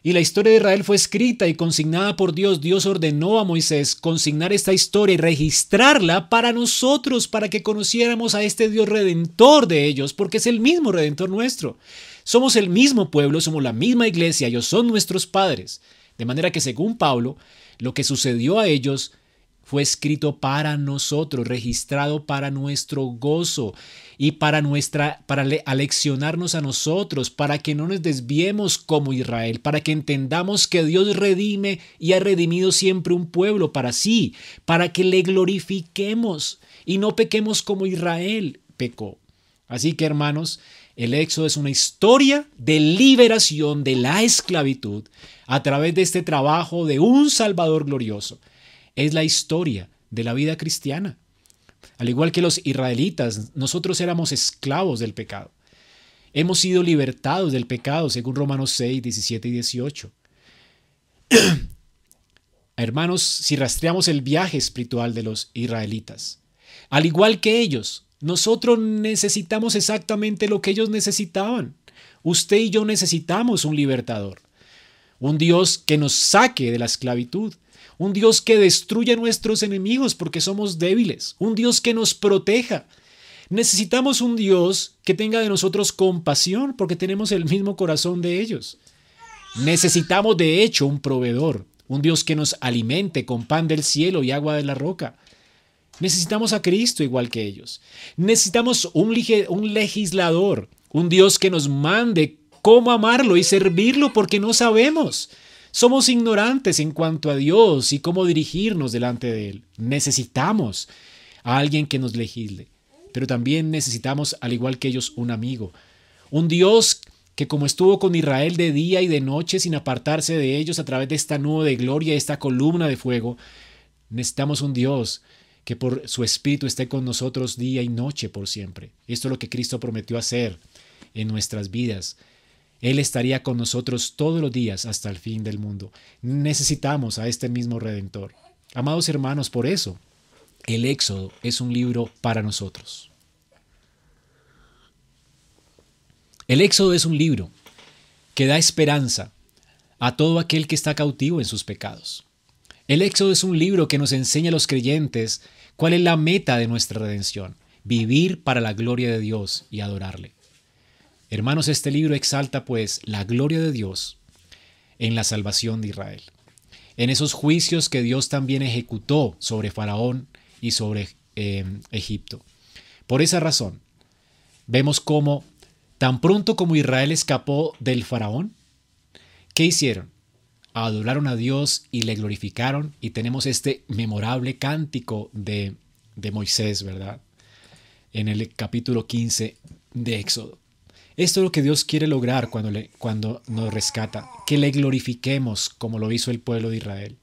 Y la historia de Israel fue escrita y consignada por Dios. Dios ordenó a Moisés consignar esta historia y registrarla para nosotros, para que conociéramos a este Dios redentor de ellos, porque es el mismo redentor nuestro. Somos el mismo pueblo, somos la misma iglesia, ellos son nuestros padres. De manera que según Pablo, lo que sucedió a ellos fue escrito para nosotros, registrado para nuestro gozo y para nuestra para aleccionarnos a nosotros, para que no nos desviemos como Israel, para que entendamos que Dios redime y ha redimido siempre un pueblo para sí, para que le glorifiquemos y no pequemos como Israel pecó. Así que hermanos, el Éxodo es una historia de liberación de la esclavitud a través de este trabajo de un Salvador glorioso es la historia de la vida cristiana. Al igual que los israelitas, nosotros éramos esclavos del pecado. Hemos sido libertados del pecado, según Romanos 6, 17 y 18. Hermanos, si rastreamos el viaje espiritual de los israelitas, al igual que ellos, nosotros necesitamos exactamente lo que ellos necesitaban. Usted y yo necesitamos un libertador, un Dios que nos saque de la esclavitud, un Dios que destruya a nuestros enemigos porque somos débiles, un Dios que nos proteja. Necesitamos un Dios que tenga de nosotros compasión porque tenemos el mismo corazón de ellos. Necesitamos de hecho un proveedor, un Dios que nos alimente con pan del cielo y agua de la roca. Necesitamos a Cristo igual que ellos. Necesitamos un, legislador, un Dios que nos mande cómo amarlo y servirlo porque no sabemos. Somos ignorantes en cuanto a Dios y cómo dirigirnos delante de Él. Necesitamos a alguien que nos legisle, pero también necesitamos, al igual que ellos, un amigo. Un Dios que como estuvo con Israel de día y de noche sin apartarse de ellos a través de esta nube de gloria, esta columna de fuego, necesitamos un Dios que por su espíritu esté con nosotros día y noche por siempre. Esto es lo que Cristo prometió hacer en nuestras vidas. Él estaría con nosotros todos los días hasta el fin del mundo. Necesitamos a este mismo Redentor. Amados hermanos, por eso, el Éxodo es un libro para nosotros. El Éxodo es un libro que da esperanza a todo aquel que está cautivo en sus pecados. El Éxodo es un libro que nos enseña a los creyentes cuál es la meta de nuestra redención, vivir para la gloria de Dios y adorarle. Hermanos, este libro exalta pues la gloria de Dios en la salvación de Israel, en esos juicios que Dios también ejecutó sobre Faraón y sobre eh, Egipto. Por esa razón, vemos cómo tan pronto como Israel escapó del Faraón, ¿qué hicieron? Adoraron a Dios y le glorificaron y tenemos este memorable cántico de, de Moisés, ¿verdad? En el capítulo 15 de Éxodo. Esto es lo que Dios quiere lograr cuando, le, cuando nos rescata, que le glorifiquemos como lo hizo el pueblo de Israel.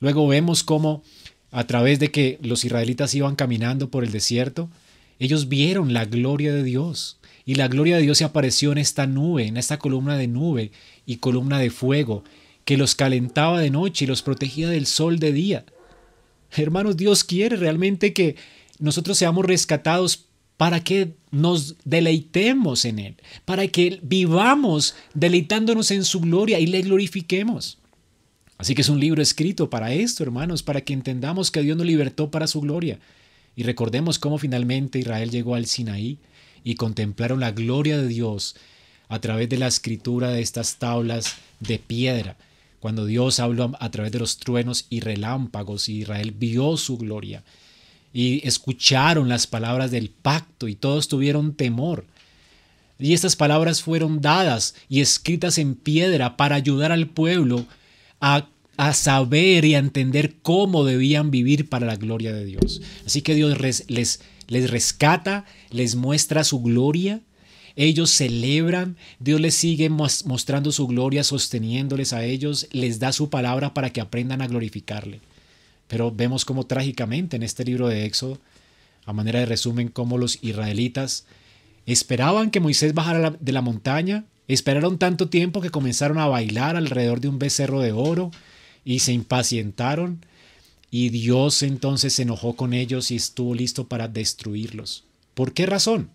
Luego vemos cómo a través de que los israelitas iban caminando por el desierto, ellos vieron la gloria de Dios. Y la gloria de Dios se apareció en esta nube, en esta columna de nube y columna de fuego, que los calentaba de noche y los protegía del sol de día. Hermanos, Dios quiere realmente que nosotros seamos rescatados para que nos deleitemos en Él, para que vivamos deleitándonos en su gloria y le glorifiquemos. Así que es un libro escrito para esto, hermanos, para que entendamos que Dios nos libertó para su gloria. Y recordemos cómo finalmente Israel llegó al Sinaí y contemplaron la gloria de Dios a través de la escritura de estas tablas de piedra. Cuando Dios habló a través de los truenos y relámpagos y Israel vio su gloria y escucharon las palabras del pacto y todos tuvieron temor. Y estas palabras fueron dadas y escritas en piedra para ayudar al pueblo a, saber y a entender cómo debían vivir para la gloria de Dios. Así que Dios les, les rescata, les muestra su gloria. Ellos celebran, Dios les sigue mostrando su gloria, sosteniéndoles a ellos, les da su palabra para que aprendan a glorificarle. Pero vemos cómo trágicamente en este libro de Éxodo, a manera de resumen, cómo los israelitas esperaban que Moisés bajara de la montaña, esperaron tanto tiempo que comenzaron a bailar alrededor de un becerro de oro y se impacientaron y Dios entonces se enojó con ellos y estuvo listo para destruirlos. ¿Por qué razón?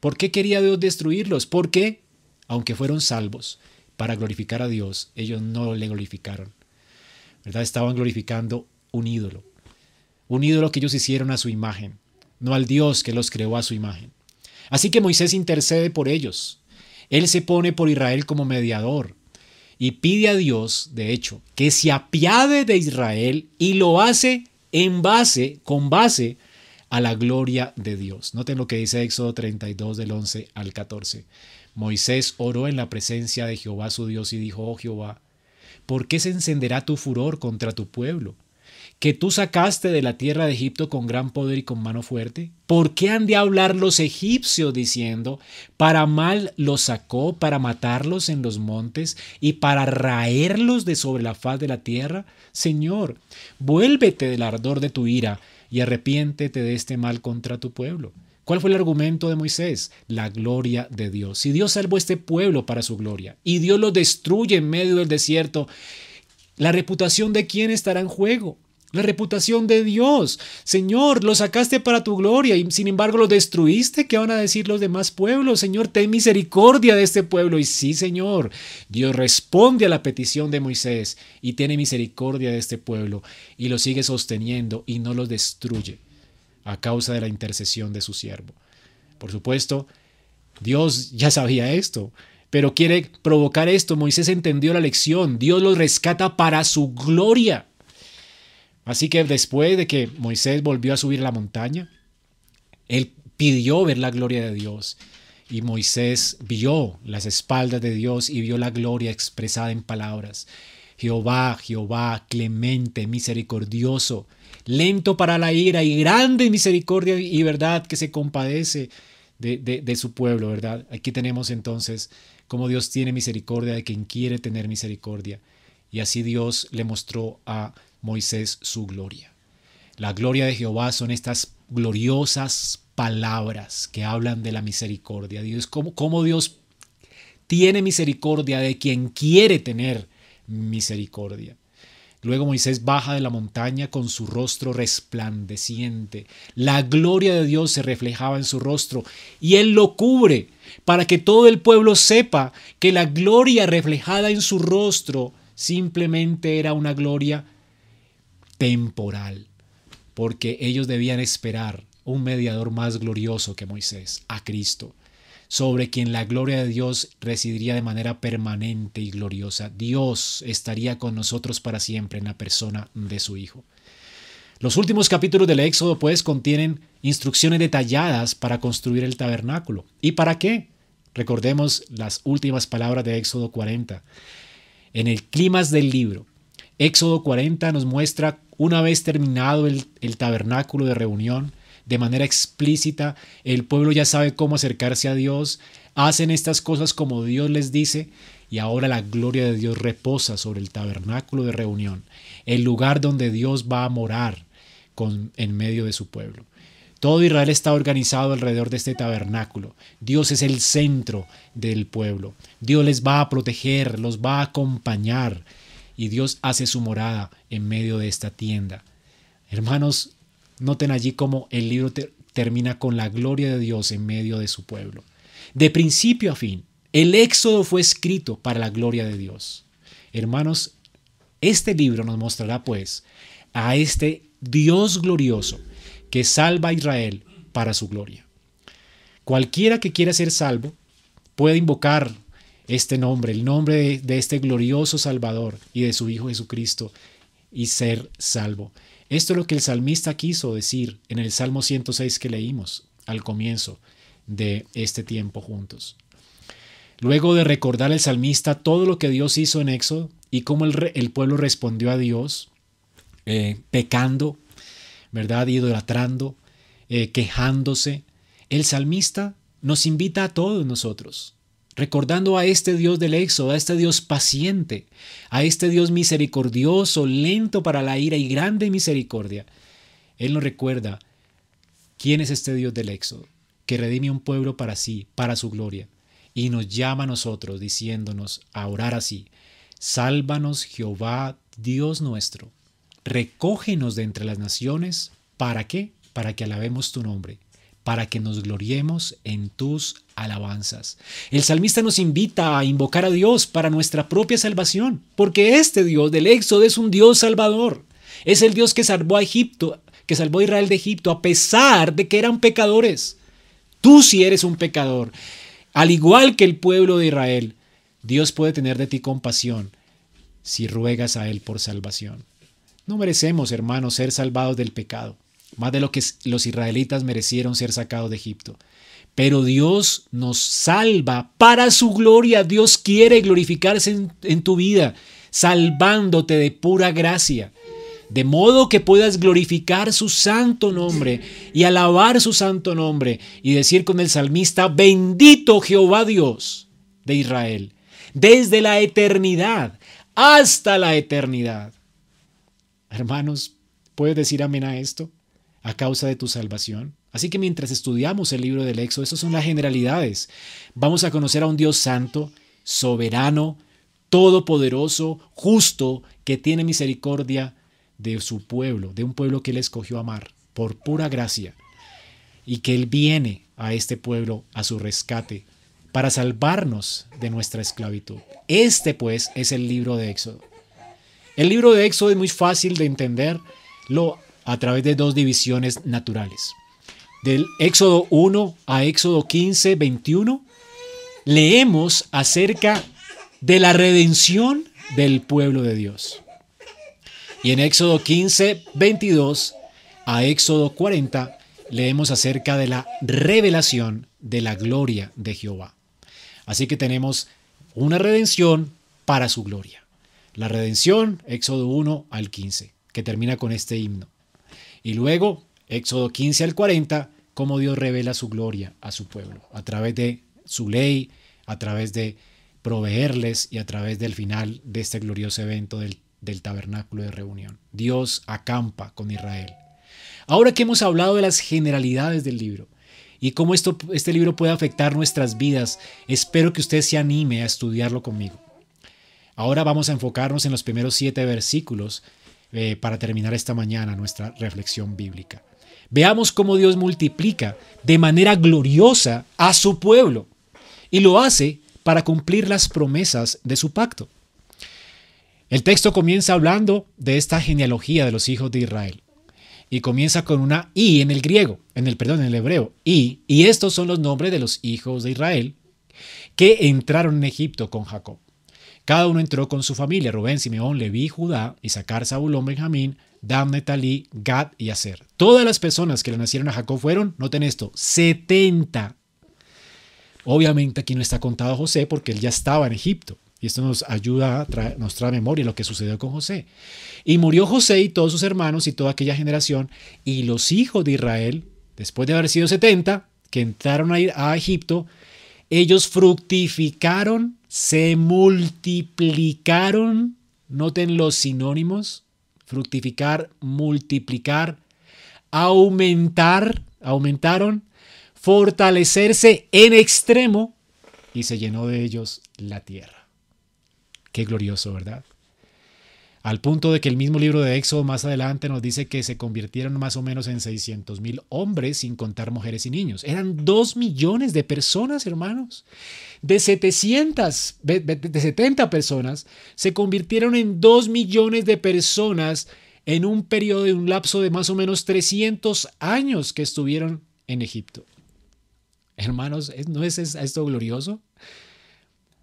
¿Por qué quería Dios destruirlos? Porque, aunque fueron salvos para glorificar a Dios, ellos no le glorificaron. ¿Verdad? Estaban glorificando un ídolo. Un ídolo que ellos hicieron a su imagen, no al Dios que los creó a su imagen. Así que Moisés intercede por ellos. Él se pone por Israel como mediador y pide a Dios, de hecho, que se apiade de Israel y lo hace en base, con base a la gloria de Dios. Noten lo que dice Éxodo 32 del 11 al 14. Moisés oró en la presencia de Jehová su Dios y dijo, oh Jehová, ¿por qué se encenderá tu furor contra tu pueblo? que tú sacaste de la tierra de Egipto con gran poder y con mano fuerte? ¿Por qué han de hablar los egipcios diciendo, para mal los sacó, para matarlos en los montes y para raerlos de sobre la faz de la tierra? Señor, vuélvete del ardor de tu ira y arrepiéntete de este mal contra tu pueblo. ¿Cuál fue el argumento de Moisés? La gloria de Dios. Si Dios salvó este pueblo para su gloria y Dios lo destruye en medio del desierto, ¿la reputación de quién estará en juego? La reputación de Dios. Señor, lo sacaste para tu gloria y sin embargo lo destruiste. ¿Qué van a decir los demás pueblos? Señor, ten misericordia de este pueblo. Y sí, Señor, Dios responde a la petición de Moisés y tiene misericordia de este pueblo y lo sigue sosteniendo y no lo destruye a causa de la intercesión de su siervo. Por supuesto, Dios ya sabía esto, pero quiere provocar esto. Moisés entendió la lección. Dios lo rescata para su gloria. Así que después de que Moisés volvió a subir la montaña, él pidió ver la gloria de Dios. Y Moisés vio las espaldas de Dios y vio la gloria expresada en palabras. Jehová, Jehová, clemente, misericordioso, lento para la ira y grande misericordia y verdad que se compadece de, su pueblo, ¿verdad? Aquí tenemos entonces cómo Dios tiene misericordia de quien quiere tener misericordia. Y así Dios le mostró a su gloria. La gloria de Jehová son estas gloriosas palabras que hablan de la misericordia. Dios, cómo, cómo Dios tiene misericordia de quien quiere tener misericordia. Luego Moisés baja de la montaña con su rostro resplandeciente. La gloria de Dios se reflejaba en su rostro y él lo cubre para que todo el pueblo sepa que la gloria reflejada en su rostro simplemente era una gloria temporal, porque ellos debían esperar un mediador más glorioso que Moisés, a Cristo, sobre quien la gloria de Dios residiría de manera permanente y gloriosa. Dios estaría con nosotros para siempre en la persona de su Hijo. Los últimos capítulos del Éxodo pues contienen instrucciones detalladas para construir el tabernáculo. ¿Y para qué? Recordemos las últimas palabras de Éxodo 40. En el clímax del libro, Éxodo 40 nos muestra, una vez terminado el, tabernáculo de reunión, de manera explícita, el pueblo ya sabe cómo acercarse a Dios, hacen estas cosas como Dios les dice, y ahora la gloria de Dios reposa sobre el tabernáculo de reunión, el lugar donde Dios va a morar en medio de su pueblo. Todo Israel está organizado alrededor de este tabernáculo. Dios es el centro del pueblo. Dios les va a proteger, los va a acompañar y Dios hace su morada en medio de esta tienda. Hermanos, noten allí cómo el libro termina con la gloria de Dios en medio de su pueblo. De principio a fin, el Éxodo fue escrito para la gloria de Dios. Hermanos, este libro nos mostrará pues a este Dios glorioso que salva a Israel para su gloria. Cualquiera que quiera ser salvo puede invocar este nombre, el nombre de, este glorioso Salvador y de su Hijo Jesucristo y ser salvo. Esto es lo que el salmista quiso decir en el Salmo 106 que leímos al comienzo de este tiempo juntos. Luego de recordar el salmista todo lo que Dios hizo en Éxodo y cómo el, el pueblo respondió a Dios, eh, pecando, ¿verdad? Idolatrando, eh, quejándose, el salmista nos invita a todos nosotros, recordando a este Dios del Éxodo, a este Dios paciente, a este Dios misericordioso, lento para la ira y grande misericordia. Él nos recuerda quién es este Dios del Éxodo, que redime un pueblo para sí, para su gloria y nos llama a nosotros diciéndonos a orar así, sálvanos Jehová Dios nuestro, recógenos de entre las naciones, ¿para qué? Para que alabemos tu nombre, para que nos gloriemos en tus alabanzas. El salmista nos invita a invocar a Dios para nuestra propia salvación, porque este Dios del Éxodo es un Dios salvador. Es el Dios que salvó a Egipto, que salvó a Israel de Egipto a pesar de que eran pecadores. Tú si eres un pecador. Al igual que el pueblo de Israel, Dios puede tener de ti compasión si ruegas a Él por salvación. No merecemos, hermanos, ser salvados del pecado, más de lo que los israelitas merecieron ser sacados de Egipto. Pero Dios nos salva para su gloria. Dios quiere glorificarse en, tu vida, salvándote de pura gracia de modo que puedas glorificar su santo nombre y alabar su santo nombre y decir con el salmista, bendito Jehová Dios de Israel, desde la eternidad hasta la eternidad. Hermanos, ¿puedes decir amén a esto? A causa de tu salvación. Así que mientras estudiamos el libro del Éxodo, estas son las generalidades. Vamos a conocer a un Dios santo, soberano, todopoderoso, justo, que tiene misericordia de su pueblo, de un pueblo que él escogió amar por pura gracia, y que él viene a este pueblo a su rescate para salvarnos de nuestra esclavitud. Este pues es el libro de Éxodo. El libro de Éxodo es muy fácil de entenderlo a través de dos divisiones naturales. Del Éxodo 1 a Éxodo 15, 21, leemos acerca de la redención del pueblo de Dios. Y en Éxodo 15, 22 a Éxodo 40 leemos acerca de la revelación de la gloria de Jehová. Así que tenemos una redención para su gloria. La redención, Éxodo 1 al 15, que termina con este himno. Y luego, Éxodo 15 al 40, cómo Dios revela su gloria a su pueblo, a través de su ley, a través de proveerles y a través del final de este glorioso evento del del tabernáculo de reunión. Dios acampa con Israel. Ahora que hemos hablado de las generalidades del libro y cómo esto, este libro puede afectar nuestras vidas, espero que usted se anime a estudiarlo conmigo. Ahora vamos a enfocarnos en los primeros siete versículos eh, para terminar esta mañana nuestra reflexión bíblica. Veamos cómo Dios multiplica de manera gloriosa a su pueblo y lo hace para cumplir las promesas de su pacto. El texto comienza hablando de esta genealogía de los hijos de Israel. Y comienza con una I en el griego, en el perdón, en el hebreo, I, y estos son los nombres de los hijos de Israel que entraron en Egipto con Jacob. Cada uno entró con su familia, Rubén, Simeón, Leví, Judá, Isaacar, Zabulón, Benjamín, Dan, Netalí, Gad y Aser. Todas las personas que le nacieron a Jacob fueron, noten esto, 70. Obviamente aquí no está contado José porque él ya estaba en Egipto. Y esto nos ayuda, nos trae memoria lo que sucedió con José. Y murió José y todos sus hermanos y toda aquella generación. Y los hijos de Israel, después de haber sido 70, que entraron a, a Egipto, ellos fructificaron, se multiplicaron. Noten los sinónimos. Fructificar, multiplicar, aumentar, aumentaron, fortalecerse en extremo y se llenó de ellos la tierra. Qué glorioso, ¿verdad? Al punto de que el mismo libro de Éxodo más adelante nos dice que se convirtieron más o menos en 600 mil hombres, sin contar mujeres y niños. Eran dos millones de personas, hermanos. De 700, de 70 personas, se convirtieron en dos millones de personas en un periodo de un lapso de más o menos 300 años que estuvieron en Egipto. Hermanos, ¿no es esto glorioso?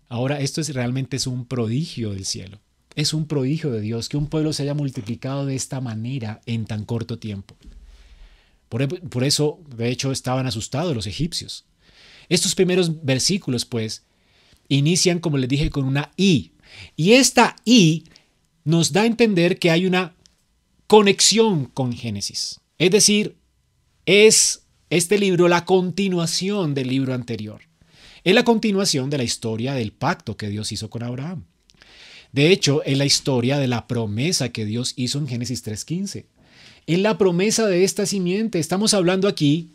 Ahora, esto es realmente es un prodigio del cielo. Es un prodigio de Dios que un pueblo se haya multiplicado de esta manera en tan corto tiempo. Por, eso, de hecho, estaban asustados los egipcios. Estos primeros versículos, pues, inician, como les dije, con una I. Y esta I nos da a entender que hay una conexión con Génesis. Es decir, es este libro la continuación del libro anterior. Es la continuación de la historia del pacto que Dios hizo con Abraham. De hecho, es la historia de la promesa que Dios hizo en Génesis 3.15. Es la promesa de esta simiente. Estamos hablando aquí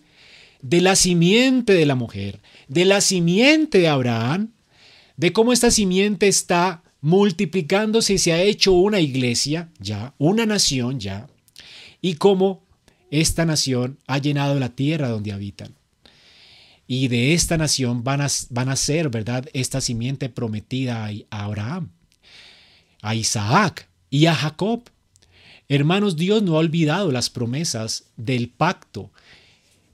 de la simiente de la mujer, de la simiente de Abraham, de cómo esta simiente está multiplicándose y se ha hecho una iglesia ya, una nación ya, y cómo esta nación ha llenado la tierra donde habitan. Y de esta nación van a, van a ser, ¿verdad?, esta simiente prometida a Abraham, a Isaac y a Jacob. Hermanos, Dios no ha olvidado las promesas del pacto,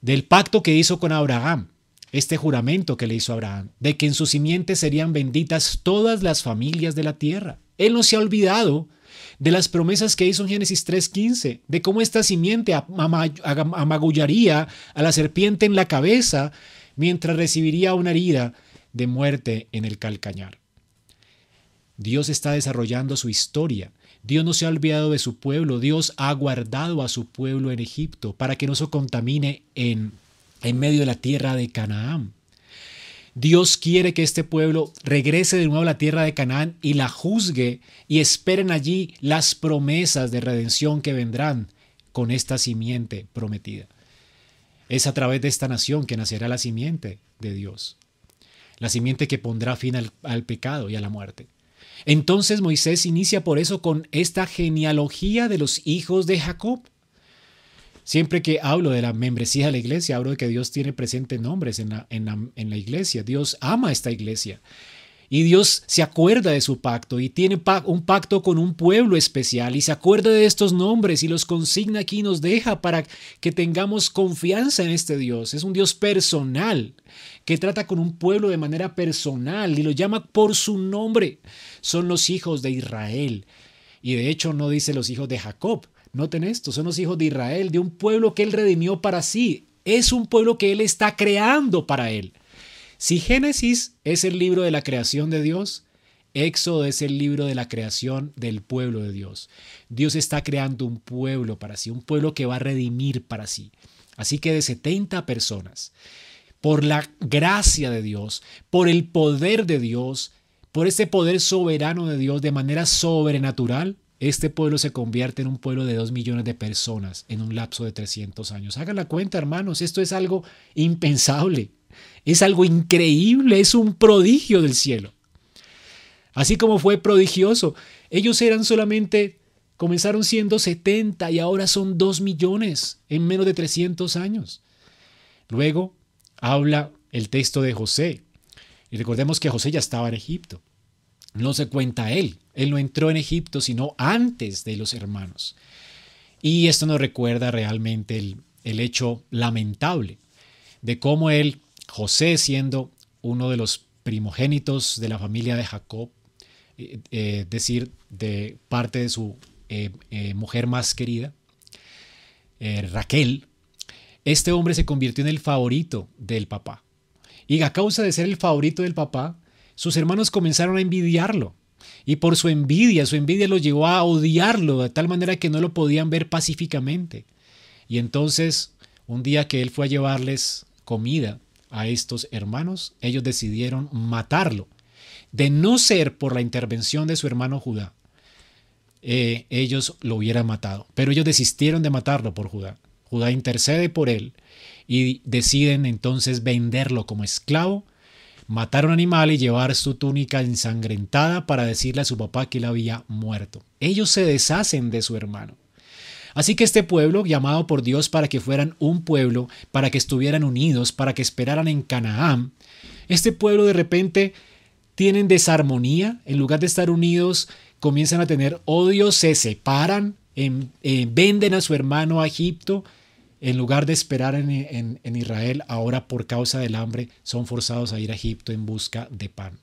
del pacto que hizo con Abraham, este juramento que le hizo Abraham, de que en su simiente serían benditas todas las familias de la tierra. Él no se ha olvidado de las promesas que hizo en Génesis 3.15, de cómo esta simiente amagullaría a la serpiente en la cabeza mientras recibiría una herida de muerte en el calcañar. Dios está desarrollando su historia. Dios no se ha olvidado de su pueblo. Dios ha guardado a su pueblo en Egipto para que no se contamine en en medio de la tierra de Canaán. Dios quiere que este pueblo regrese de nuevo a la tierra de Canaán y la juzgue y esperen allí las promesas de redención que vendrán con esta simiente prometida. Es a través de esta nación que nacerá la simiente de Dios, la simiente que pondrá fin al, al pecado y a la muerte. Entonces Moisés inicia por eso con esta genealogía de los hijos de Jacob. Siempre que hablo de la membresía de la iglesia, hablo de que Dios tiene presentes nombres en la, en la, iglesia. Dios ama esta iglesia. Y Dios se acuerda de su pacto y tiene un pacto con un pueblo especial y se acuerda de estos nombres y los consigna aquí y nos deja para que tengamos confianza en este Dios. Es un Dios personal que trata con un pueblo de manera personal y lo llama por su nombre. Son los hijos de Israel. Y de hecho no dice los hijos de Jacob, Noten esto, son los hijos de Israel, de un pueblo que él redimió para sí. Es un pueblo que él está creando para él. Si Génesis es el libro de la creación de Dios, Éxodo es el libro de la creación del pueblo de Dios. Dios está creando un pueblo para sí, un pueblo que va a redimir para sí. Así que de 70 personas, por la gracia de Dios, por el poder de Dios, por este poder soberano de Dios de manera sobrenatural, este pueblo se convierte en un pueblo de dos millones de personas en un lapso de 300 años. Hagan la cuenta, hermanos, esto es algo impensable, es algo increíble, es un prodigio del cielo. Así como fue prodigioso, ellos eran solamente, comenzaron siendo 70 y ahora son 2 millones en menos de 300 años. Luego habla el texto de José. Y recordemos que José ya estaba en Egipto no se cuenta él. Él no entró en Egipto sino antes de los hermanos. Y esto nos recuerda realmente el, hecho lamentable de cómo él, José siendo uno de los primogénitos de la familia de Jacob, eh, eh, es decir, de parte de su eh, mujer más querida, Raquel, este hombre se convirtió en el favorito del papá. Y a causa de ser el favorito del papá, sus hermanos comenzaron a envidiarlo. Y por su envidia, su envidia lo llevó a odiarlo de tal manera que no lo podían ver pacíficamente. Y entonces, un día que él fue a llevarles comida a estos hermanos, ellos decidieron matarlo. De no ser por la intervención de su hermano Judá, eh, ellos lo hubieran matado. Pero ellos desistieron de matarlo por Judá. Judá intercede por él y deciden entonces venderlo como esclavo matar un animal y llevar su túnica ensangrentada para decirle a su papá que él había muerto. Ellos se deshacen de su hermano. Así que este pueblo, llamado por Dios para que fueran un pueblo, para que estuvieran unidos, para que esperaran en Canaán, este pueblo de repente tienen desarmonía, en lugar de estar unidos, comienzan a tener odio, se separan, eh, venden a su hermano a Egipto, en lugar de esperar en, en, Israel, ahora por causa del hambre son forzados a ir a Egipto en busca de pan.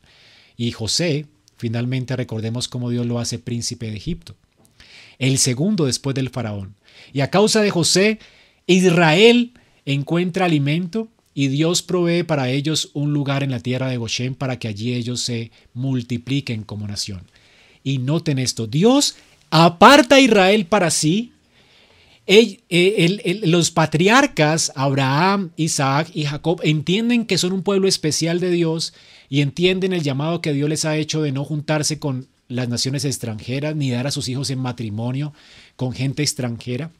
Y José, finalmente recordemos cómo Dios lo hace príncipe de Egipto. El segundo después del faraón. Y a causa de José, Israel encuentra alimento y Dios provee para ellos un lugar en la tierra de Goshen para que allí ellos se multipliquen como nación. Y noten esto, Dios aparta a Israel para sí. los patriarcas, Abraham, Isaac y Jacob, entienden que son un pueblo especial de Dios y entienden el llamado que Dios les ha hecho de no juntarse con las naciones extranjeras ni dar a sus hijos en matrimonio con gente extranjera.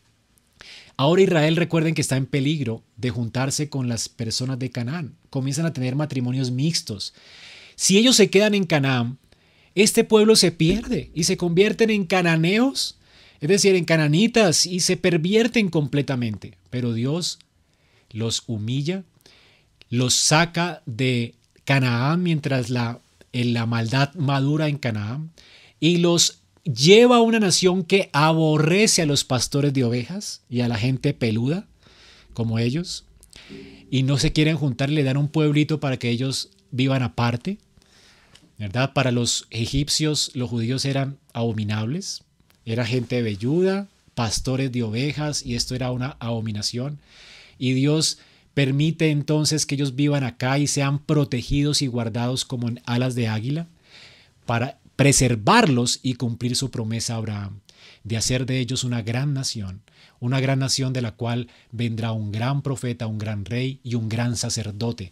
Ahora Israel recuerden que está en peligro de juntarse con las personas de Canaán. Comienzan a tener matrimonios mixtos. Si ellos se quedan en Canaán, este pueblo se pierde y se convierten en cananeos, es decir, en cananitas y se pervierten completamente. Pero Dios los humilla, los saca de Canaán mientras la, la maldad madura en Canaán y los lleva a una nación que aborrece a los pastores de ovejas y a la gente peluda como ellos y no se quieren juntar y le dan un pueblito para que ellos vivan aparte. ¿Verdad? Para los egipcios los judíos eran abominables, era gente velluda, pastores de ovejas y esto era una abominación. Y Dios permite entonces que ellos vivan acá y sean protegidos y guardados como en alas de águila para preservarlos y cumplir su promesa a Abraham, de hacer de ellos una gran nación, una gran nación de la cual vendrá un gran profeta, un gran rey y un gran sacerdote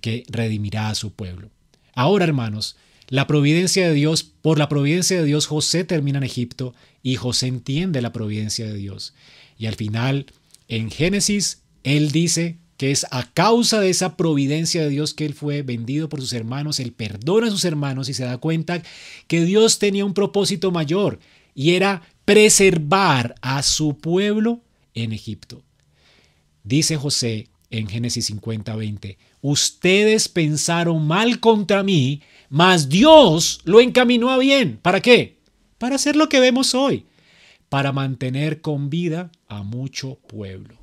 que redimirá a su pueblo. Ahora, hermanos, la providencia de Dios, por la providencia de Dios, José termina en Egipto y José entiende la providencia de Dios. Y al final, en Génesis, él dice, que es a causa de esa providencia de Dios que él fue vendido por sus hermanos, él perdona a sus hermanos y se da cuenta que Dios tenía un propósito mayor y era preservar a su pueblo en Egipto. Dice José en Génesis 50, 20, ustedes pensaron mal contra mí, mas Dios lo encaminó a bien. ¿Para qué? Para hacer lo que vemos hoy, para mantener con vida a mucho pueblo.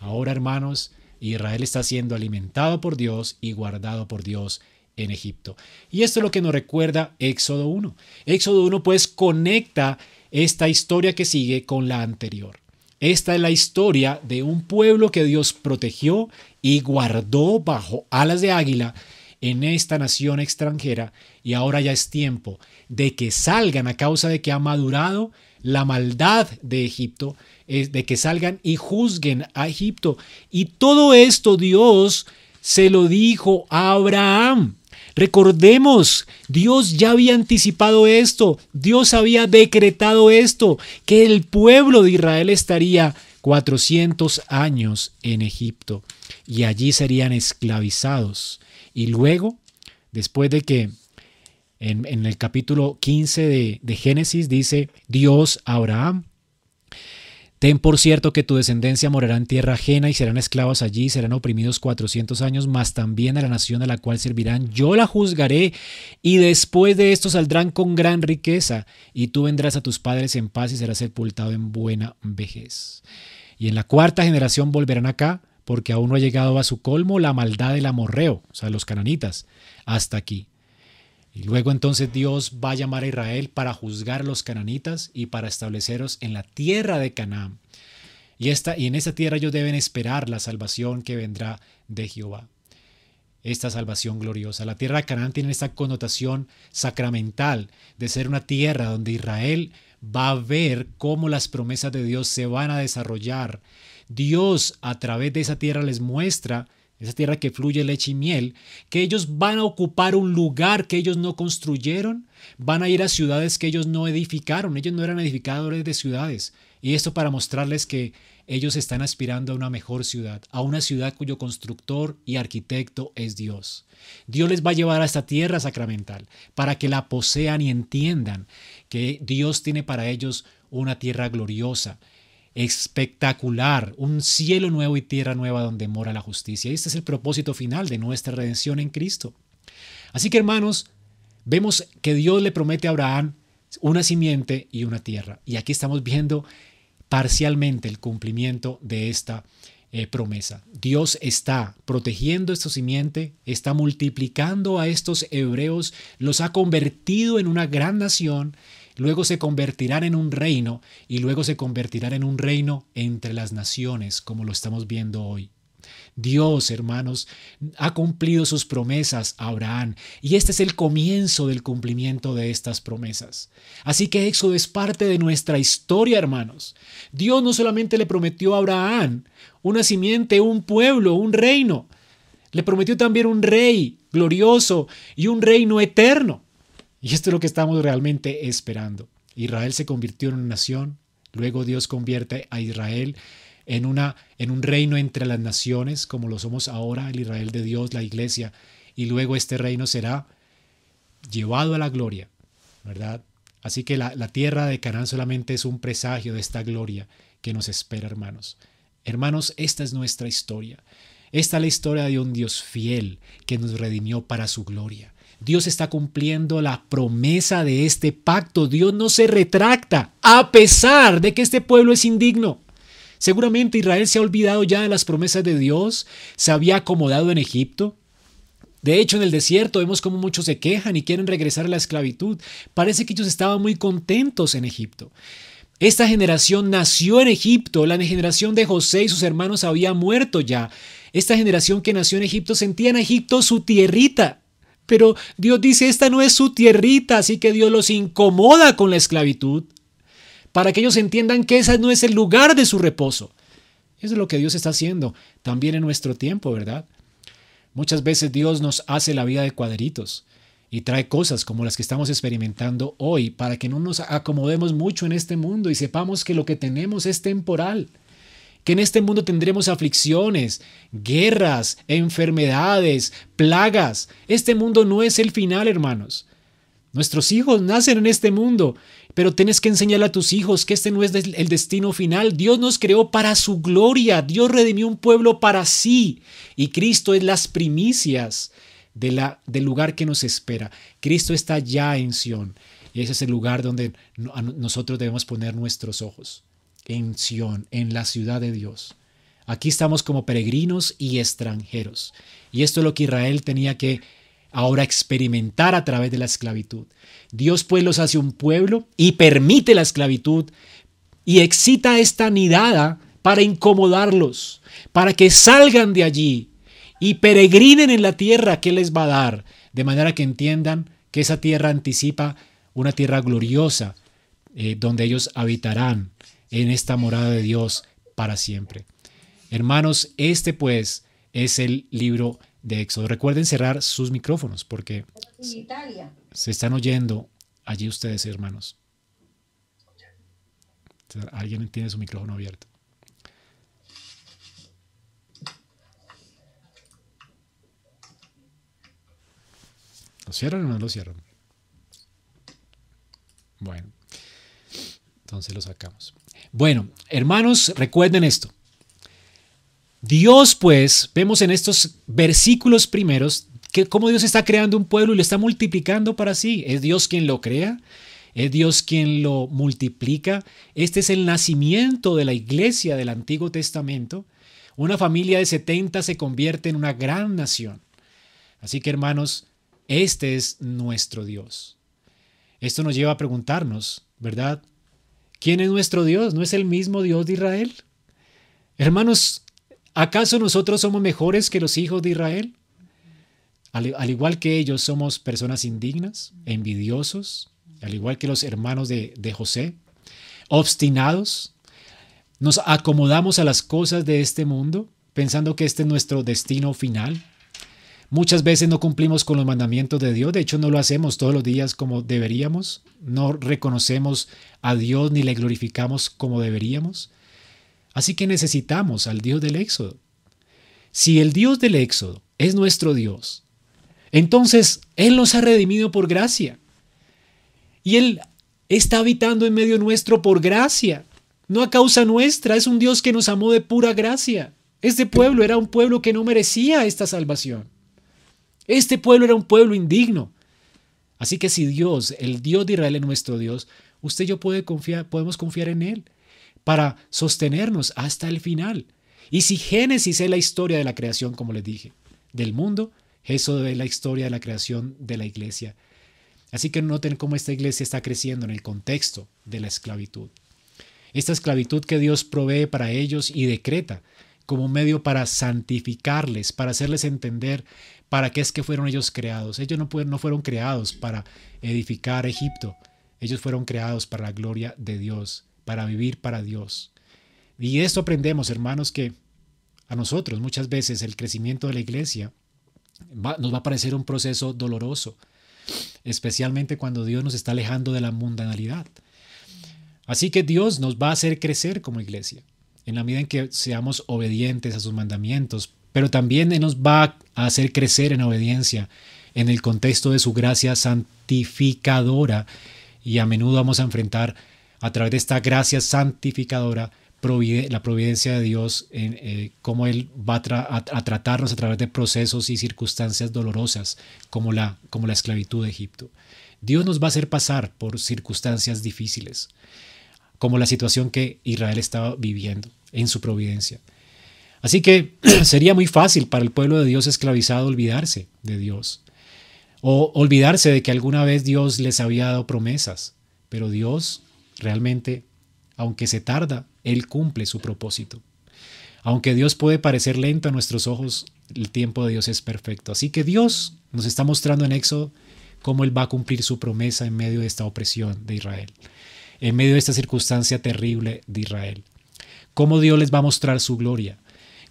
Ahora, hermanos, Israel está siendo alimentado por Dios y guardado por Dios en Egipto. Y esto es lo que nos recuerda Éxodo 1. Éxodo 1 pues conecta esta historia que sigue con la anterior. Esta es la historia de un pueblo que Dios protegió y guardó bajo alas de águila en esta nación extranjera y ahora ya es tiempo de que salgan a causa de que ha madurado la maldad de Egipto de que salgan y juzguen a Egipto. Y todo esto Dios se lo dijo a Abraham. Recordemos, Dios ya había anticipado esto, Dios había decretado esto, que el pueblo de Israel estaría 400 años en Egipto y allí serían esclavizados. Y luego, después de que en, el capítulo 15 de, de Génesis dice Dios a Abraham, Ten por cierto que tu descendencia morará en tierra ajena y serán esclavos allí, serán oprimidos cuatrocientos años, mas también a la nación a la cual servirán yo la juzgaré, y después de esto saldrán con gran riqueza, y tú vendrás a tus padres en paz y serás sepultado en buena vejez. Y en la cuarta generación volverán acá, porque aún no ha llegado a su colmo la maldad del amorreo, o sea, los cananitas, hasta aquí. Y luego entonces Dios va a llamar a Israel para juzgar a los cananitas y para estableceros en la tierra de Canaán. Y, esta, y en esa tierra ellos deben esperar la salvación que vendrá de Jehová. Esta salvación gloriosa. La tierra de Canaán tiene esta connotación sacramental de ser una tierra donde Israel va a ver cómo las promesas de Dios se van a desarrollar. Dios a través de esa tierra les muestra esa tierra que fluye leche y miel, que ellos van a ocupar un lugar que ellos no construyeron, van a ir a ciudades que ellos no edificaron, ellos no eran edificadores de ciudades. Y esto para mostrarles que ellos están aspirando a una mejor ciudad, a una ciudad cuyo constructor y arquitecto es Dios. Dios les va a llevar a esta tierra sacramental para que la posean y entiendan que Dios tiene para ellos una tierra gloriosa, espectacular, un cielo nuevo y tierra nueva donde mora la justicia. Y este es el propósito final de nuestra redención en Cristo. Así que hermanos, vemos que Dios le promete a Abraham una simiente y una tierra. Y aquí estamos viendo parcialmente el cumplimiento de esta eh, promesa. Dios está protegiendo esta simiente, está multiplicando a estos hebreos, los ha convertido en una gran nación, luego se convertirán en un reino y luego se convertirán en un reino entre las naciones, como lo estamos viendo hoy. Dios, hermanos, ha cumplido sus promesas a Abraham y este es el comienzo del cumplimiento de estas promesas. Así que Éxodo es parte de nuestra historia, hermanos. Dios no solamente le prometió a Abraham una simiente, un pueblo, un reino, le prometió también un rey glorioso y un reino eterno. Y esto es lo que estamos realmente esperando. Israel se convirtió en una nación, luego Dios convierte a Israel en, una, en un reino entre las naciones, como lo somos ahora, el Israel de Dios, la iglesia, y luego este reino será llevado a la gloria, ¿verdad? Así que la, la tierra de Canaán solamente es un presagio de esta gloria que nos espera, hermanos. Hermanos, esta es nuestra historia. Esta es la historia de un Dios fiel que nos redimió para su gloria. Dios está cumpliendo la promesa de este pacto. Dios no se retracta a pesar de que este pueblo es indigno. Seguramente Israel se ha olvidado ya de las promesas de Dios, se había acomodado en Egipto. De hecho, en el desierto vemos como muchos se quejan y quieren regresar a la esclavitud. Parece que ellos estaban muy contentos en Egipto. Esta generación nació en Egipto, la generación de José y sus hermanos había muerto ya. Esta generación que nació en Egipto sentía en Egipto su tierrita. Pero Dios dice, esta no es su tierrita, así que Dios los incomoda con la esclavitud para que ellos entiendan que ese no es el lugar de su reposo. Eso es lo que Dios está haciendo también en nuestro tiempo, ¿verdad? Muchas veces Dios nos hace la vida de cuadritos y trae cosas como las que estamos experimentando hoy para que no nos acomodemos mucho en este mundo y sepamos que lo que tenemos es temporal, que en este mundo tendremos aflicciones, guerras, enfermedades, plagas. Este mundo no es el final, hermanos. Nuestros hijos nacen en este mundo pero tienes que enseñarle a tus hijos que este no es el destino final. Dios nos creó para su gloria. Dios redimió un pueblo para sí. Y Cristo es las primicias de la, del lugar que nos espera. Cristo está ya en Sión. Y ese es el lugar donde nosotros debemos poner nuestros ojos. En Sión, en la ciudad de Dios. Aquí estamos como peregrinos y extranjeros. Y esto es lo que Israel tenía que ahora experimentar a través de la esclavitud. Dios pues los hace un pueblo y permite la esclavitud y excita esta nidada para incomodarlos, para que salgan de allí y peregrinen en la tierra que les va a dar, de manera que entiendan que esa tierra anticipa una tierra gloriosa, eh, donde ellos habitarán en esta morada de Dios para siempre. Hermanos, este pues es el libro de Éxodo. Recuerden cerrar sus micrófonos porque se están oyendo allí ustedes, hermanos. Alguien tiene su micrófono abierto. ¿Lo cierran o no lo cierran? Bueno, entonces lo sacamos. Bueno, hermanos, recuerden esto. Dios, pues, vemos en estos versículos primeros que cómo Dios está creando un pueblo y lo está multiplicando para sí. Es Dios quien lo crea, es Dios quien lo multiplica. Este es el nacimiento de la iglesia del Antiguo Testamento. Una familia de 70 se convierte en una gran nación. Así que hermanos, este es nuestro Dios. Esto nos lleva a preguntarnos, ¿verdad? ¿Quién es nuestro Dios? ¿No es el mismo Dios de Israel? Hermanos, ¿Acaso nosotros somos mejores que los hijos de Israel? Al, igual que ellos somos personas indignas, envidiosos, al igual que los hermanos de, José, obstinados, nos acomodamos a las cosas de este mundo pensando que este es nuestro destino final. Muchas veces no cumplimos con los mandamientos de Dios, de hecho no lo hacemos todos los días como deberíamos, no reconocemos a Dios ni le glorificamos como deberíamos. Así que necesitamos al Dios del Éxodo. Si el Dios del Éxodo es nuestro Dios, entonces Él nos ha redimido por gracia. Y Él está habitando en medio nuestro por gracia, no a causa nuestra. Es un Dios que nos amó de pura gracia. Este pueblo era un pueblo que no merecía esta salvación. Este pueblo era un pueblo indigno. Así que si Dios, el Dios de Israel es nuestro Dios, usted y yo puede confiar, podemos confiar en Él para sostenernos hasta el final. Y si Génesis es la historia de la creación, como les dije, del mundo, eso es la historia de la creación de la iglesia. Así que noten cómo esta iglesia está creciendo en el contexto de la esclavitud. Esta esclavitud que Dios provee para ellos y decreta como medio para santificarles, para hacerles entender para qué es que fueron ellos creados. Ellos no, fueron creados para edificar Egipto, ellos fueron creados para la gloria de Dios, para vivir para Dios. Y esto aprendemos, hermanos, que a nosotros muchas veces el crecimiento de la iglesia nos va a parecer un proceso doloroso, especialmente cuando Dios nos está alejando de la mundanalidad. Así que Dios nos va a hacer crecer como iglesia, en la medida en que seamos obedientes a sus mandamientos, pero también nos va a hacer crecer en obediencia en el contexto de su gracia santificadora y a menudo vamos a enfrentar a través de esta gracia santificadora la providencia de Dios, en eh, cómo Él va a, tratarnos a través de procesos y circunstancias dolorosas, como la, como la esclavitud de Egipto. Dios nos va a hacer pasar por circunstancias difíciles, como la situación que Israel estaba viviendo en su providencia. Así que sería muy fácil para el pueblo de Dios esclavizado olvidarse de Dios, o olvidarse de que alguna vez Dios les había dado promesas, pero Dios realmente, aunque se tarda, él cumple su propósito. Aunque Dios puede parecer lento a nuestros ojos, el tiempo de Dios es perfecto. Así que Dios nos está mostrando en Éxodo cómo Él va a cumplir su promesa en medio de esta opresión de Israel, en medio de esta circunstancia terrible de Israel. Cómo Dios les va a mostrar su gloria,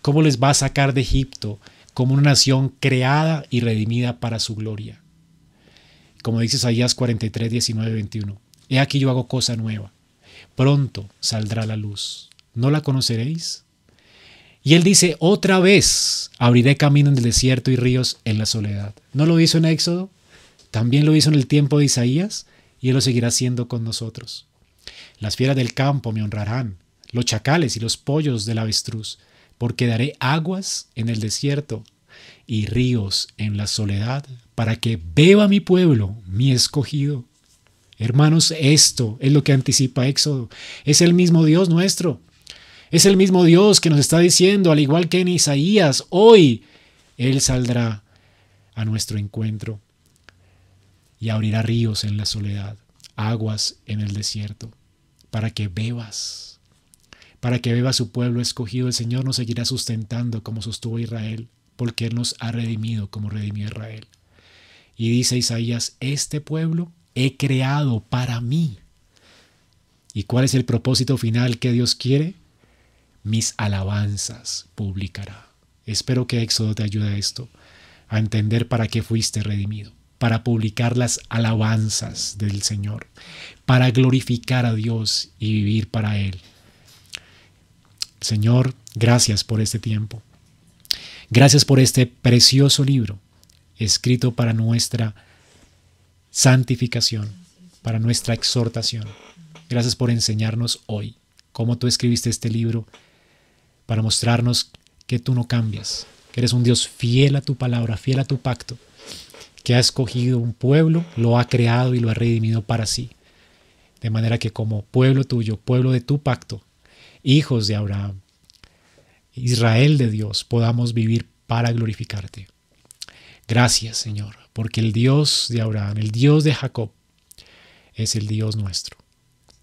cómo les va a sacar de Egipto como una nación creada y redimida para su gloria. Como dice Isaías 43, 19, 21. He aquí yo hago cosa nueva pronto saldrá la luz. ¿No la conoceréis? Y él dice, otra vez abriré camino en el desierto y ríos en la soledad. ¿No lo hizo en Éxodo? También lo hizo en el tiempo de Isaías y él lo seguirá haciendo con nosotros. Las fieras del campo me honrarán, los chacales y los pollos del avestruz, porque daré aguas en el desierto y ríos en la soledad, para que beba mi pueblo, mi escogido. Hermanos, esto es lo que anticipa Éxodo. Es el mismo Dios nuestro. Es el mismo Dios que nos está diciendo, al igual que en Isaías, hoy Él saldrá a nuestro encuentro y abrirá ríos en la soledad, aguas en el desierto, para que bebas, para que beba su pueblo escogido. El Señor nos seguirá sustentando como sostuvo Israel, porque Él nos ha redimido como redimió Israel. Y dice Isaías, este pueblo he creado para mí. ¿Y cuál es el propósito final que Dios quiere? Mis alabanzas publicará. Espero que Éxodo te ayude a esto, a entender para qué fuiste redimido, para publicar las alabanzas del Señor, para glorificar a Dios y vivir para Él. Señor, gracias por este tiempo. Gracias por este precioso libro escrito para nuestra santificación, para nuestra exhortación. Gracias por enseñarnos hoy cómo tú escribiste este libro para mostrarnos que tú no cambias, que eres un Dios fiel a tu palabra, fiel a tu pacto, que ha escogido un pueblo, lo ha creado y lo ha redimido para sí. De manera que como pueblo tuyo, pueblo de tu pacto, hijos de Abraham, Israel de Dios, podamos vivir para glorificarte. Gracias, Señor, porque el Dios de Abraham, el Dios de Jacob, es el Dios nuestro.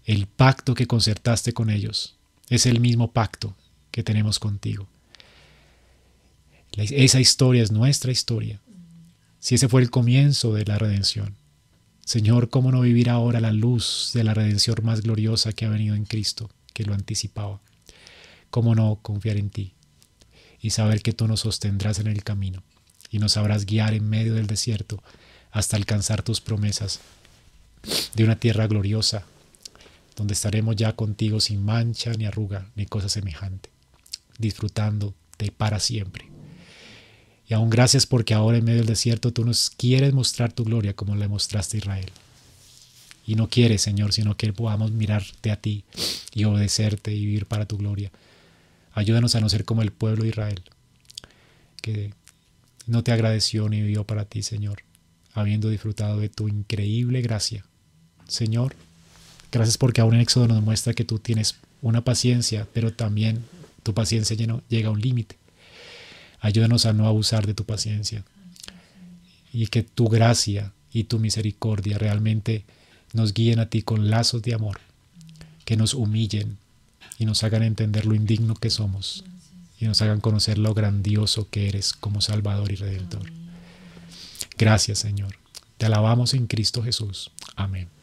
El pacto que concertaste con ellos es el mismo pacto que tenemos contigo. Esa historia es nuestra historia. Si ese fue el comienzo de la redención, Señor, ¿cómo no vivir ahora la luz de la redención más gloriosa que ha venido en Cristo, que lo anticipaba? ¿Cómo no confiar en ti y saber que tú nos sostendrás en el camino? y nos sabrás guiar en medio del desierto hasta alcanzar tus promesas de una tierra gloriosa, donde estaremos ya contigo sin mancha ni arruga ni cosa semejante, disfrutando de para siempre. Y aún gracias porque ahora en medio del desierto tú nos quieres mostrar tu gloria como le mostraste a Israel. Y no quieres, Señor, sino que podamos mirarte a ti y obedecerte y vivir para tu gloria. Ayúdanos a no ser como el pueblo de Israel, que no te agradeció ni vivió para ti, Señor. habiendo disfrutado de tu increíble gracia. Señor, gracias porque aún en Éxodo nos muestra que tú tienes una paciencia, pero también tu paciencia llega a un límite. Ayúdanos a no abusar de tu paciencia y que tu gracia y tu misericordia realmente nos guíen a ti con lazos de amor, que nos humillen y nos hagan entender lo indigno que somos y nos hagan conocer lo grandioso que eres como Salvador y Redentor. Gracias Señor. Te alabamos en Cristo Jesús. Amén.